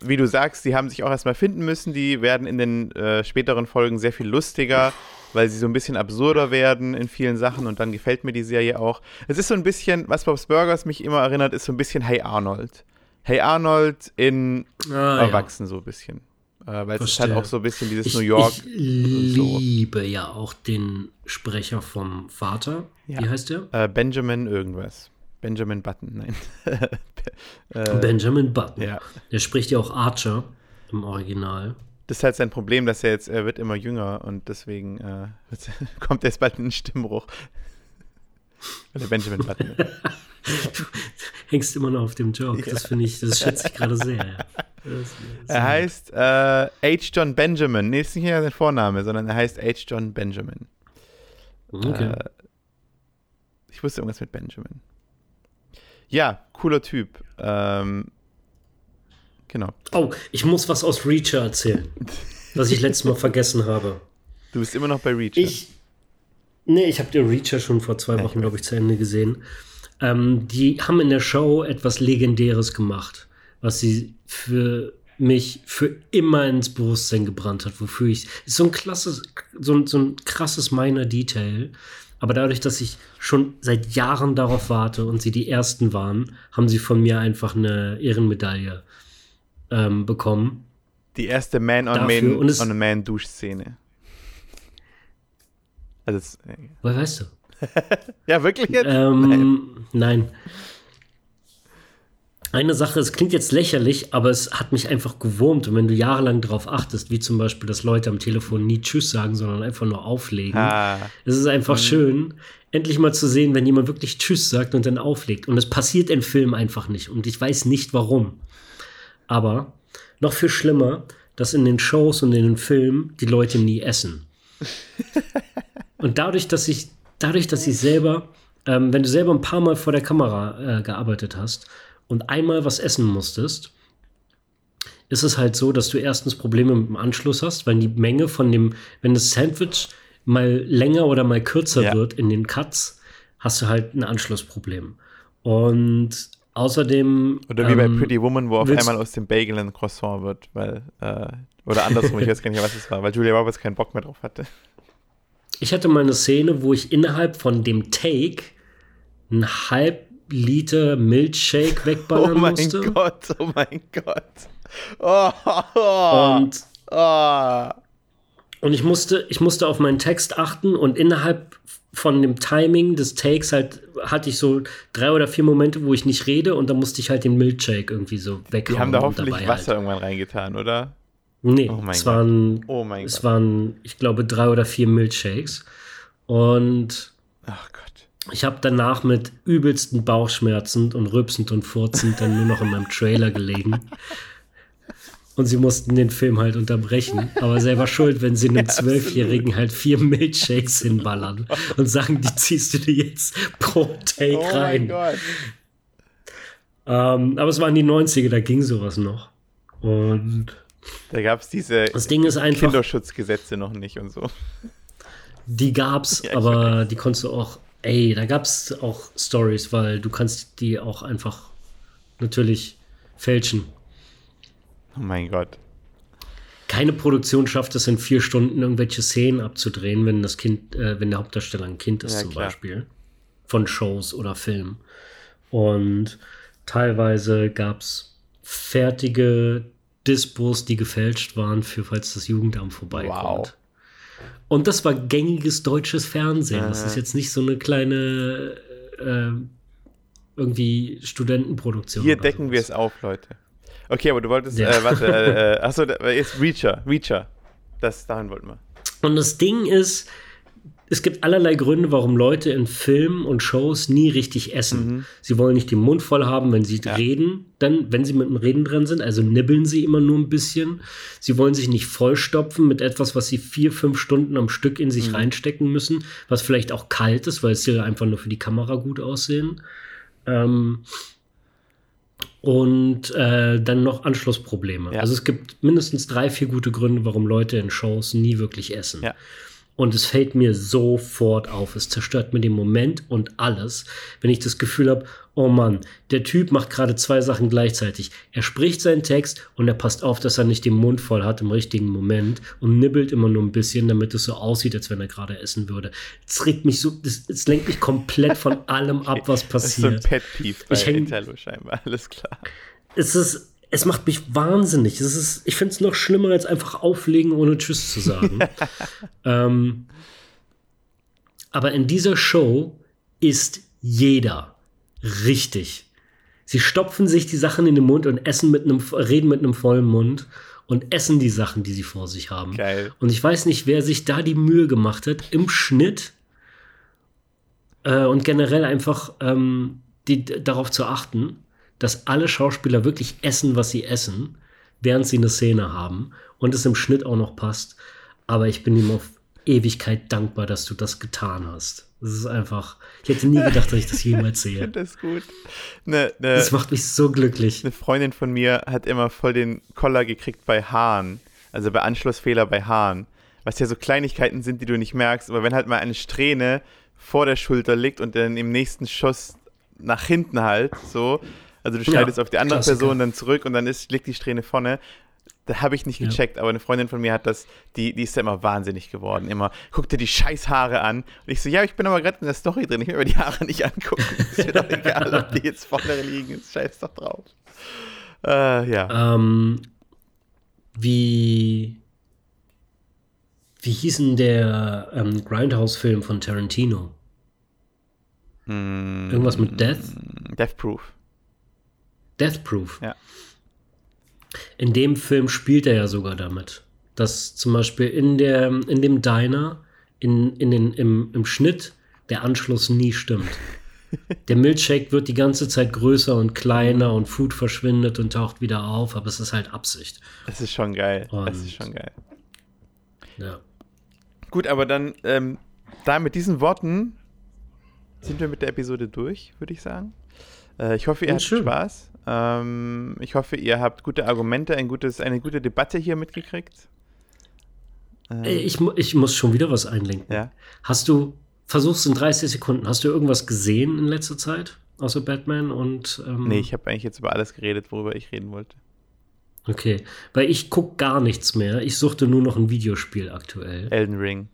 Wie du sagst, die haben sich auch erstmal finden müssen. Die werden in den äh, späteren Folgen sehr viel lustiger weil sie so ein bisschen absurder werden in vielen Sachen und dann gefällt mir die Serie auch. Es ist so ein bisschen, was Bob's Burgers mich immer erinnert, ist so ein bisschen Hey Arnold. Hey Arnold in ah, Erwachsen ja. so ein bisschen. Äh, weil es ist halt auch so ein bisschen dieses ich, New York. Ich liebe so. ja auch den Sprecher vom Vater. Ja. Wie heißt der? Äh, Benjamin irgendwas. Benjamin Button, nein. äh, Benjamin Button. Ja. Der spricht ja auch Archer im Original. Das ist halt sein Problem, dass er jetzt, er wird immer jünger und deswegen äh, kommt jetzt bald ein Stimmbruch. Der Benjamin Button. du hängst immer noch auf dem Joke. Ja. Das finde ich, das schätze ich gerade sehr. er heißt äh, H. John Benjamin. Nee, ist nicht mehr sein Vorname, sondern er heißt H. John Benjamin. Okay. Äh, ich wusste irgendwas mit Benjamin. Ja, cooler Typ. Ähm, Genau. Oh, ich muss was aus Reacher erzählen, was ich letztes Mal vergessen habe. Du bist immer noch bei Reacher. Ich, nee, ich habe den Reacher schon vor zwei Wochen, glaube ich, zu Ende gesehen. Ähm, die haben in der Show etwas Legendäres gemacht, was sie für mich für immer ins Bewusstsein gebrannt hat, wofür ich. Ist so ein klasses, so ein, so ein krasses minor Detail. Aber dadurch, dass ich schon seit Jahren darauf warte und sie die ersten waren, haben sie von mir einfach eine Ehrenmedaille ähm, bekommen. Die erste Man-on-Man-Duschszene. Also das, äh, Woher weißt du? ja, wirklich jetzt? Ähm, nein. nein. Eine Sache, es klingt jetzt lächerlich, aber es hat mich einfach gewurmt. Und wenn du jahrelang darauf achtest, wie zum Beispiel, dass Leute am Telefon nie Tschüss sagen, sondern einfach nur auflegen, ah. es ist einfach mhm. schön, endlich mal zu sehen, wenn jemand wirklich Tschüss sagt und dann auflegt. Und es passiert im Film einfach nicht. Und ich weiß nicht warum. Aber noch viel schlimmer, dass in den Shows und in den Filmen die Leute nie essen. und dadurch, dass ich, dadurch, dass ich selber, ähm, wenn du selber ein paar Mal vor der Kamera äh, gearbeitet hast und einmal was essen musstest, ist es halt so, dass du erstens Probleme mit dem Anschluss hast, weil die Menge von dem, wenn das Sandwich mal länger oder mal kürzer ja. wird in den Cuts, hast du halt ein Anschlussproblem. Und Außerdem. Oder wie bei ähm, Pretty Woman, wo auf einmal aus dem Bagel ein Croissant wird, weil. Äh, oder andersrum, ich weiß gar nicht was es war, weil Julia Roberts keinen Bock mehr drauf hatte. Ich hatte mal eine Szene, wo ich innerhalb von dem Take einen halb Liter Milkshake wegballern musste. Oh mein musste. Gott, oh mein Gott. Oh, oh, und, oh. und ich musste, ich musste auf meinen Text achten und innerhalb von dem Timing des Takes halt hatte ich so drei oder vier Momente, wo ich nicht rede und dann musste ich halt den Milkshake irgendwie so weghauen. Die haben da hoffentlich Wasser halt. irgendwann reingetan, oder? Nee, oh es, waren, oh es waren, ich glaube, drei oder vier Milkshakes. Und Ach Gott. ich habe danach mit übelsten Bauchschmerzen und rübsend und furzend dann nur noch in meinem Trailer gelegen. Und sie mussten den Film halt unterbrechen. Aber selber schuld, wenn sie einem Zwölfjährigen halt vier Milkshakes hinballern und sagen, die ziehst du dir jetzt pro Take oh rein. Mein ähm, aber es waren die 90er, da ging sowas noch. Und da gab es diese das Ding ist einfach, Kinderschutzgesetze noch nicht und so. Die gab's, ja, aber die konntest du auch, ey, da gab es auch Stories, weil du kannst die auch einfach natürlich fälschen. Oh mein Gott. Keine Produktion schafft es in vier Stunden irgendwelche Szenen abzudrehen, wenn das Kind, äh, wenn der Hauptdarsteller ein Kind ist, ja, zum klar. Beispiel. Von Shows oder Filmen. Und teilweise gab es fertige Dispos, die gefälscht waren, für falls das Jugendamt vorbeikommt. Wow. Und das war gängiges deutsches Fernsehen. Das ist jetzt nicht so eine kleine äh, irgendwie Studentenproduktion. Hier decken sowas. wir es auf, Leute. Okay, aber du wolltest, ja. äh, warte, äh, äh achso, jetzt Reacher, Reacher. Das, dahin wollten wir. Und das Ding ist, es gibt allerlei Gründe, warum Leute in Filmen und Shows nie richtig essen. Mhm. Sie wollen nicht den Mund voll haben, wenn sie ja. reden, dann, wenn sie mit dem Reden dran sind, also nibbeln sie immer nur ein bisschen. Sie wollen sich nicht vollstopfen mit etwas, was sie vier, fünf Stunden am Stück in sich mhm. reinstecken müssen, was vielleicht auch kalt ist, weil es ja einfach nur für die Kamera gut aussehen. Ähm, und äh, dann noch Anschlussprobleme. Ja. Also es gibt mindestens drei, vier gute Gründe, warum Leute in Shows nie wirklich essen. Ja. Und es fällt mir sofort auf. Es zerstört mir den Moment und alles, wenn ich das Gefühl habe, oh Mann, der Typ macht gerade zwei Sachen gleichzeitig. Er spricht seinen Text und er passt auf, dass er nicht den Mund voll hat im richtigen Moment und nibbelt immer nur ein bisschen, damit es so aussieht, als wenn er gerade essen würde. Es regt mich so, es lenkt mich komplett von allem ab, was passiert. Das ist so ein Pet Peeve bei ich häng, Italo scheinbar, alles klar. Es ist es macht mich wahnsinnig. Es ist, ich finde es noch schlimmer, als einfach auflegen, ohne Tschüss zu sagen. ähm, aber in dieser Show ist jeder richtig. Sie stopfen sich die Sachen in den Mund und essen mit einem, reden mit einem vollen Mund und essen die Sachen, die sie vor sich haben. Geil. Und ich weiß nicht, wer sich da die Mühe gemacht hat, im Schnitt äh, und generell einfach ähm, die, darauf zu achten, dass alle Schauspieler wirklich essen, was sie essen, während sie eine Szene haben und es im Schnitt auch noch passt. Aber ich bin ihm auf Ewigkeit dankbar, dass du das getan hast. Das ist einfach, ich hätte nie gedacht, dass ich das jemals sehe. ich finde das gut. Ne, ne, das macht mich so glücklich. Eine Freundin von mir hat immer voll den Koller gekriegt bei Haaren, also bei Anschlussfehler bei Haaren. Was ja so Kleinigkeiten sind, die du nicht merkst, aber wenn halt mal eine Strähne vor der Schulter liegt und dann im nächsten Schuss nach hinten halt, so, also du schneidest ja, auf die andere Klassiker. Person dann zurück und dann ist, liegt die Strähne vorne. Da habe ich nicht gecheckt, ja. aber eine Freundin von mir hat das, die, die ist ja immer wahnsinnig geworden. Immer, guck dir die Scheißhaare an. Und ich so, ja, ich bin aber gerade in der Story drin, ich will mir die Haare nicht angucken. Ist mir doch egal, ob die jetzt vorne liegen, scheiß doch drauf. Äh, ja. Ähm, wie, wie hieß denn der ähm, Grindhouse-Film von Tarantino? Hm, Irgendwas mit Death? Death Proof. Death Proof. Ja. In dem Film spielt er ja sogar damit, dass zum Beispiel in, der, in dem Diner, in, in den, im, im Schnitt, der Anschluss nie stimmt. Der Milkshake wird die ganze Zeit größer und kleiner und Food verschwindet und taucht wieder auf, aber es ist halt Absicht. Das ist schon geil. Und das ist schon geil. Ja. Gut, aber dann, ähm, da mit diesen Worten sind wir mit der Episode durch, würde ich sagen. Äh, ich hoffe, ihr habt Spaß. Ähm, ich hoffe, ihr habt gute Argumente, ein gutes, eine gute Debatte hier mitgekriegt. Ähm. Ich, ich muss schon wieder was einlenken. Ja? Hast du, versuchst in 30 Sekunden, hast du irgendwas gesehen in letzter Zeit? Außer Batman und. Ähm nee, ich habe eigentlich jetzt über alles geredet, worüber ich reden wollte. Okay, weil ich gucke gar nichts mehr. Ich suchte nur noch ein Videospiel aktuell. Elden Ring.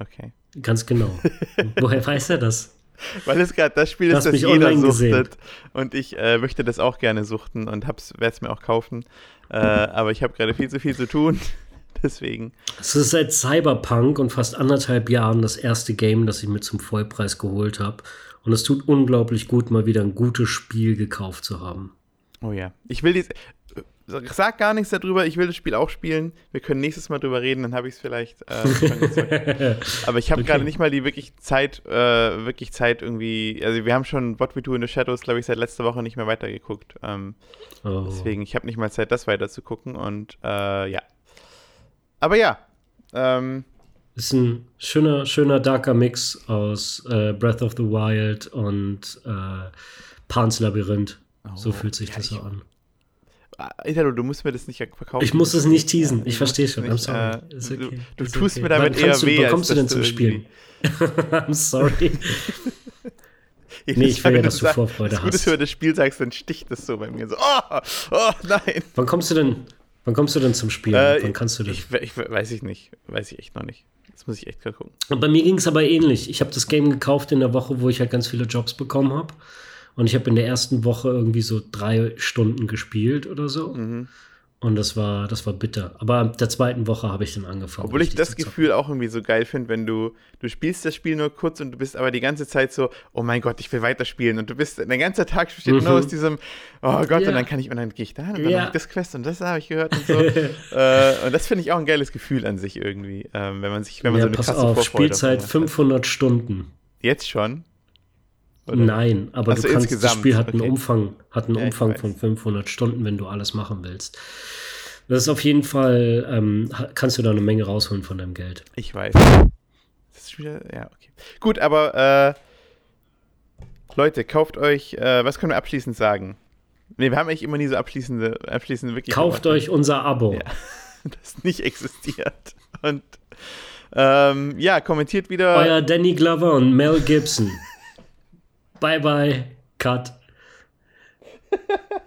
Okay. Ganz genau. Woher weiß er das? Weil es gerade das Spiel ist, das jeder suchtet. Gesehen. Und ich äh, möchte das auch gerne suchten und werde es mir auch kaufen. Äh, aber ich habe gerade viel zu viel zu tun. Deswegen. Es ist seit Cyberpunk und fast anderthalb Jahren das erste Game, das ich mir zum Vollpreis geholt habe. Und es tut unglaublich gut, mal wieder ein gutes Spiel gekauft zu haben. Oh ja. Ich will dies. Sag gar nichts darüber. Ich will das Spiel auch spielen. Wir können nächstes Mal drüber reden, dann habe ich es vielleicht. Äh, Aber ich habe okay. gerade nicht mal die wirklich Zeit, äh, wirklich Zeit irgendwie. Also wir haben schon What We Do in the Shadows, glaube ich, seit letzter Woche nicht mehr weitergeguckt. Ähm, oh. Deswegen, ich habe nicht mal Zeit, das weiter zu gucken. Und äh, ja. Aber ja. Ähm, ist ein schöner, schöner darker Mix aus äh, Breath of the Wild und äh, Pans Labyrinth. Oh, so fühlt sich ja, das so an. Italo, du musst mir das nicht verkaufen. Ich muss es nicht teasen. Ich verstehe schon. Nicht, sorry. Äh, okay. Du, du tust okay. mir damit eher du, weh. Wann kommst du denn zum Spielen? I'm sorry. Nee, ich will ja, dass du Vorfreude hast. Wenn du über das Spiel sagst, dann sticht das so bei mir so. Oh, oh nein. Wann kommst du denn, wann kommst du denn zum Spielen? Äh, wann kannst du das? Ich, ich, weiß ich nicht. Weiß ich echt noch nicht. Das muss ich echt gerade gucken. Und bei mir ging es aber ähnlich. Ich habe das Game gekauft in der Woche, wo ich halt ganz viele Jobs bekommen habe. Und ich habe in der ersten Woche irgendwie so drei Stunden gespielt oder so. Mhm. Und das war, das war bitter. Aber ab der zweiten Woche habe ich dann angefangen. Obwohl ich das Gefühl auch irgendwie so geil finde, wenn du, du spielst das Spiel nur kurz und du bist aber die ganze Zeit so, oh mein Gott, ich will weiterspielen. Und du bist, dein ganzer Tag besteht mhm. nur aus diesem, oh Gott, ja. und dann kann ich, und dann gehe ich da und dann ja. habe ich das Quest und das habe ich gehört und so. äh, und das finde ich auch ein geiles Gefühl an sich irgendwie, ähm, wenn man sich, wenn man ja, so eine pass krasse auf, Spielzeit 500 Stunden. Jetzt schon? Oder? Nein, aber also du kannst, insgesamt. das Spiel hat einen Umfang, hat einen ja, Umfang von 500 Stunden, wenn du alles machen willst. Das ist auf jeden Fall, ähm, kannst du da eine Menge rausholen von deinem Geld. Ich weiß. Das ist wieder, ja, okay. Gut, aber äh, Leute, kauft euch, äh, was können wir abschließend sagen? Nee, wir haben eigentlich immer nie so abschließende, abschließende wirklich. Kauft euch unser Abo. Ja, das nicht existiert. Und ähm, ja, kommentiert wieder. Euer Danny Glover und Mel Gibson. Bye bye. Cut.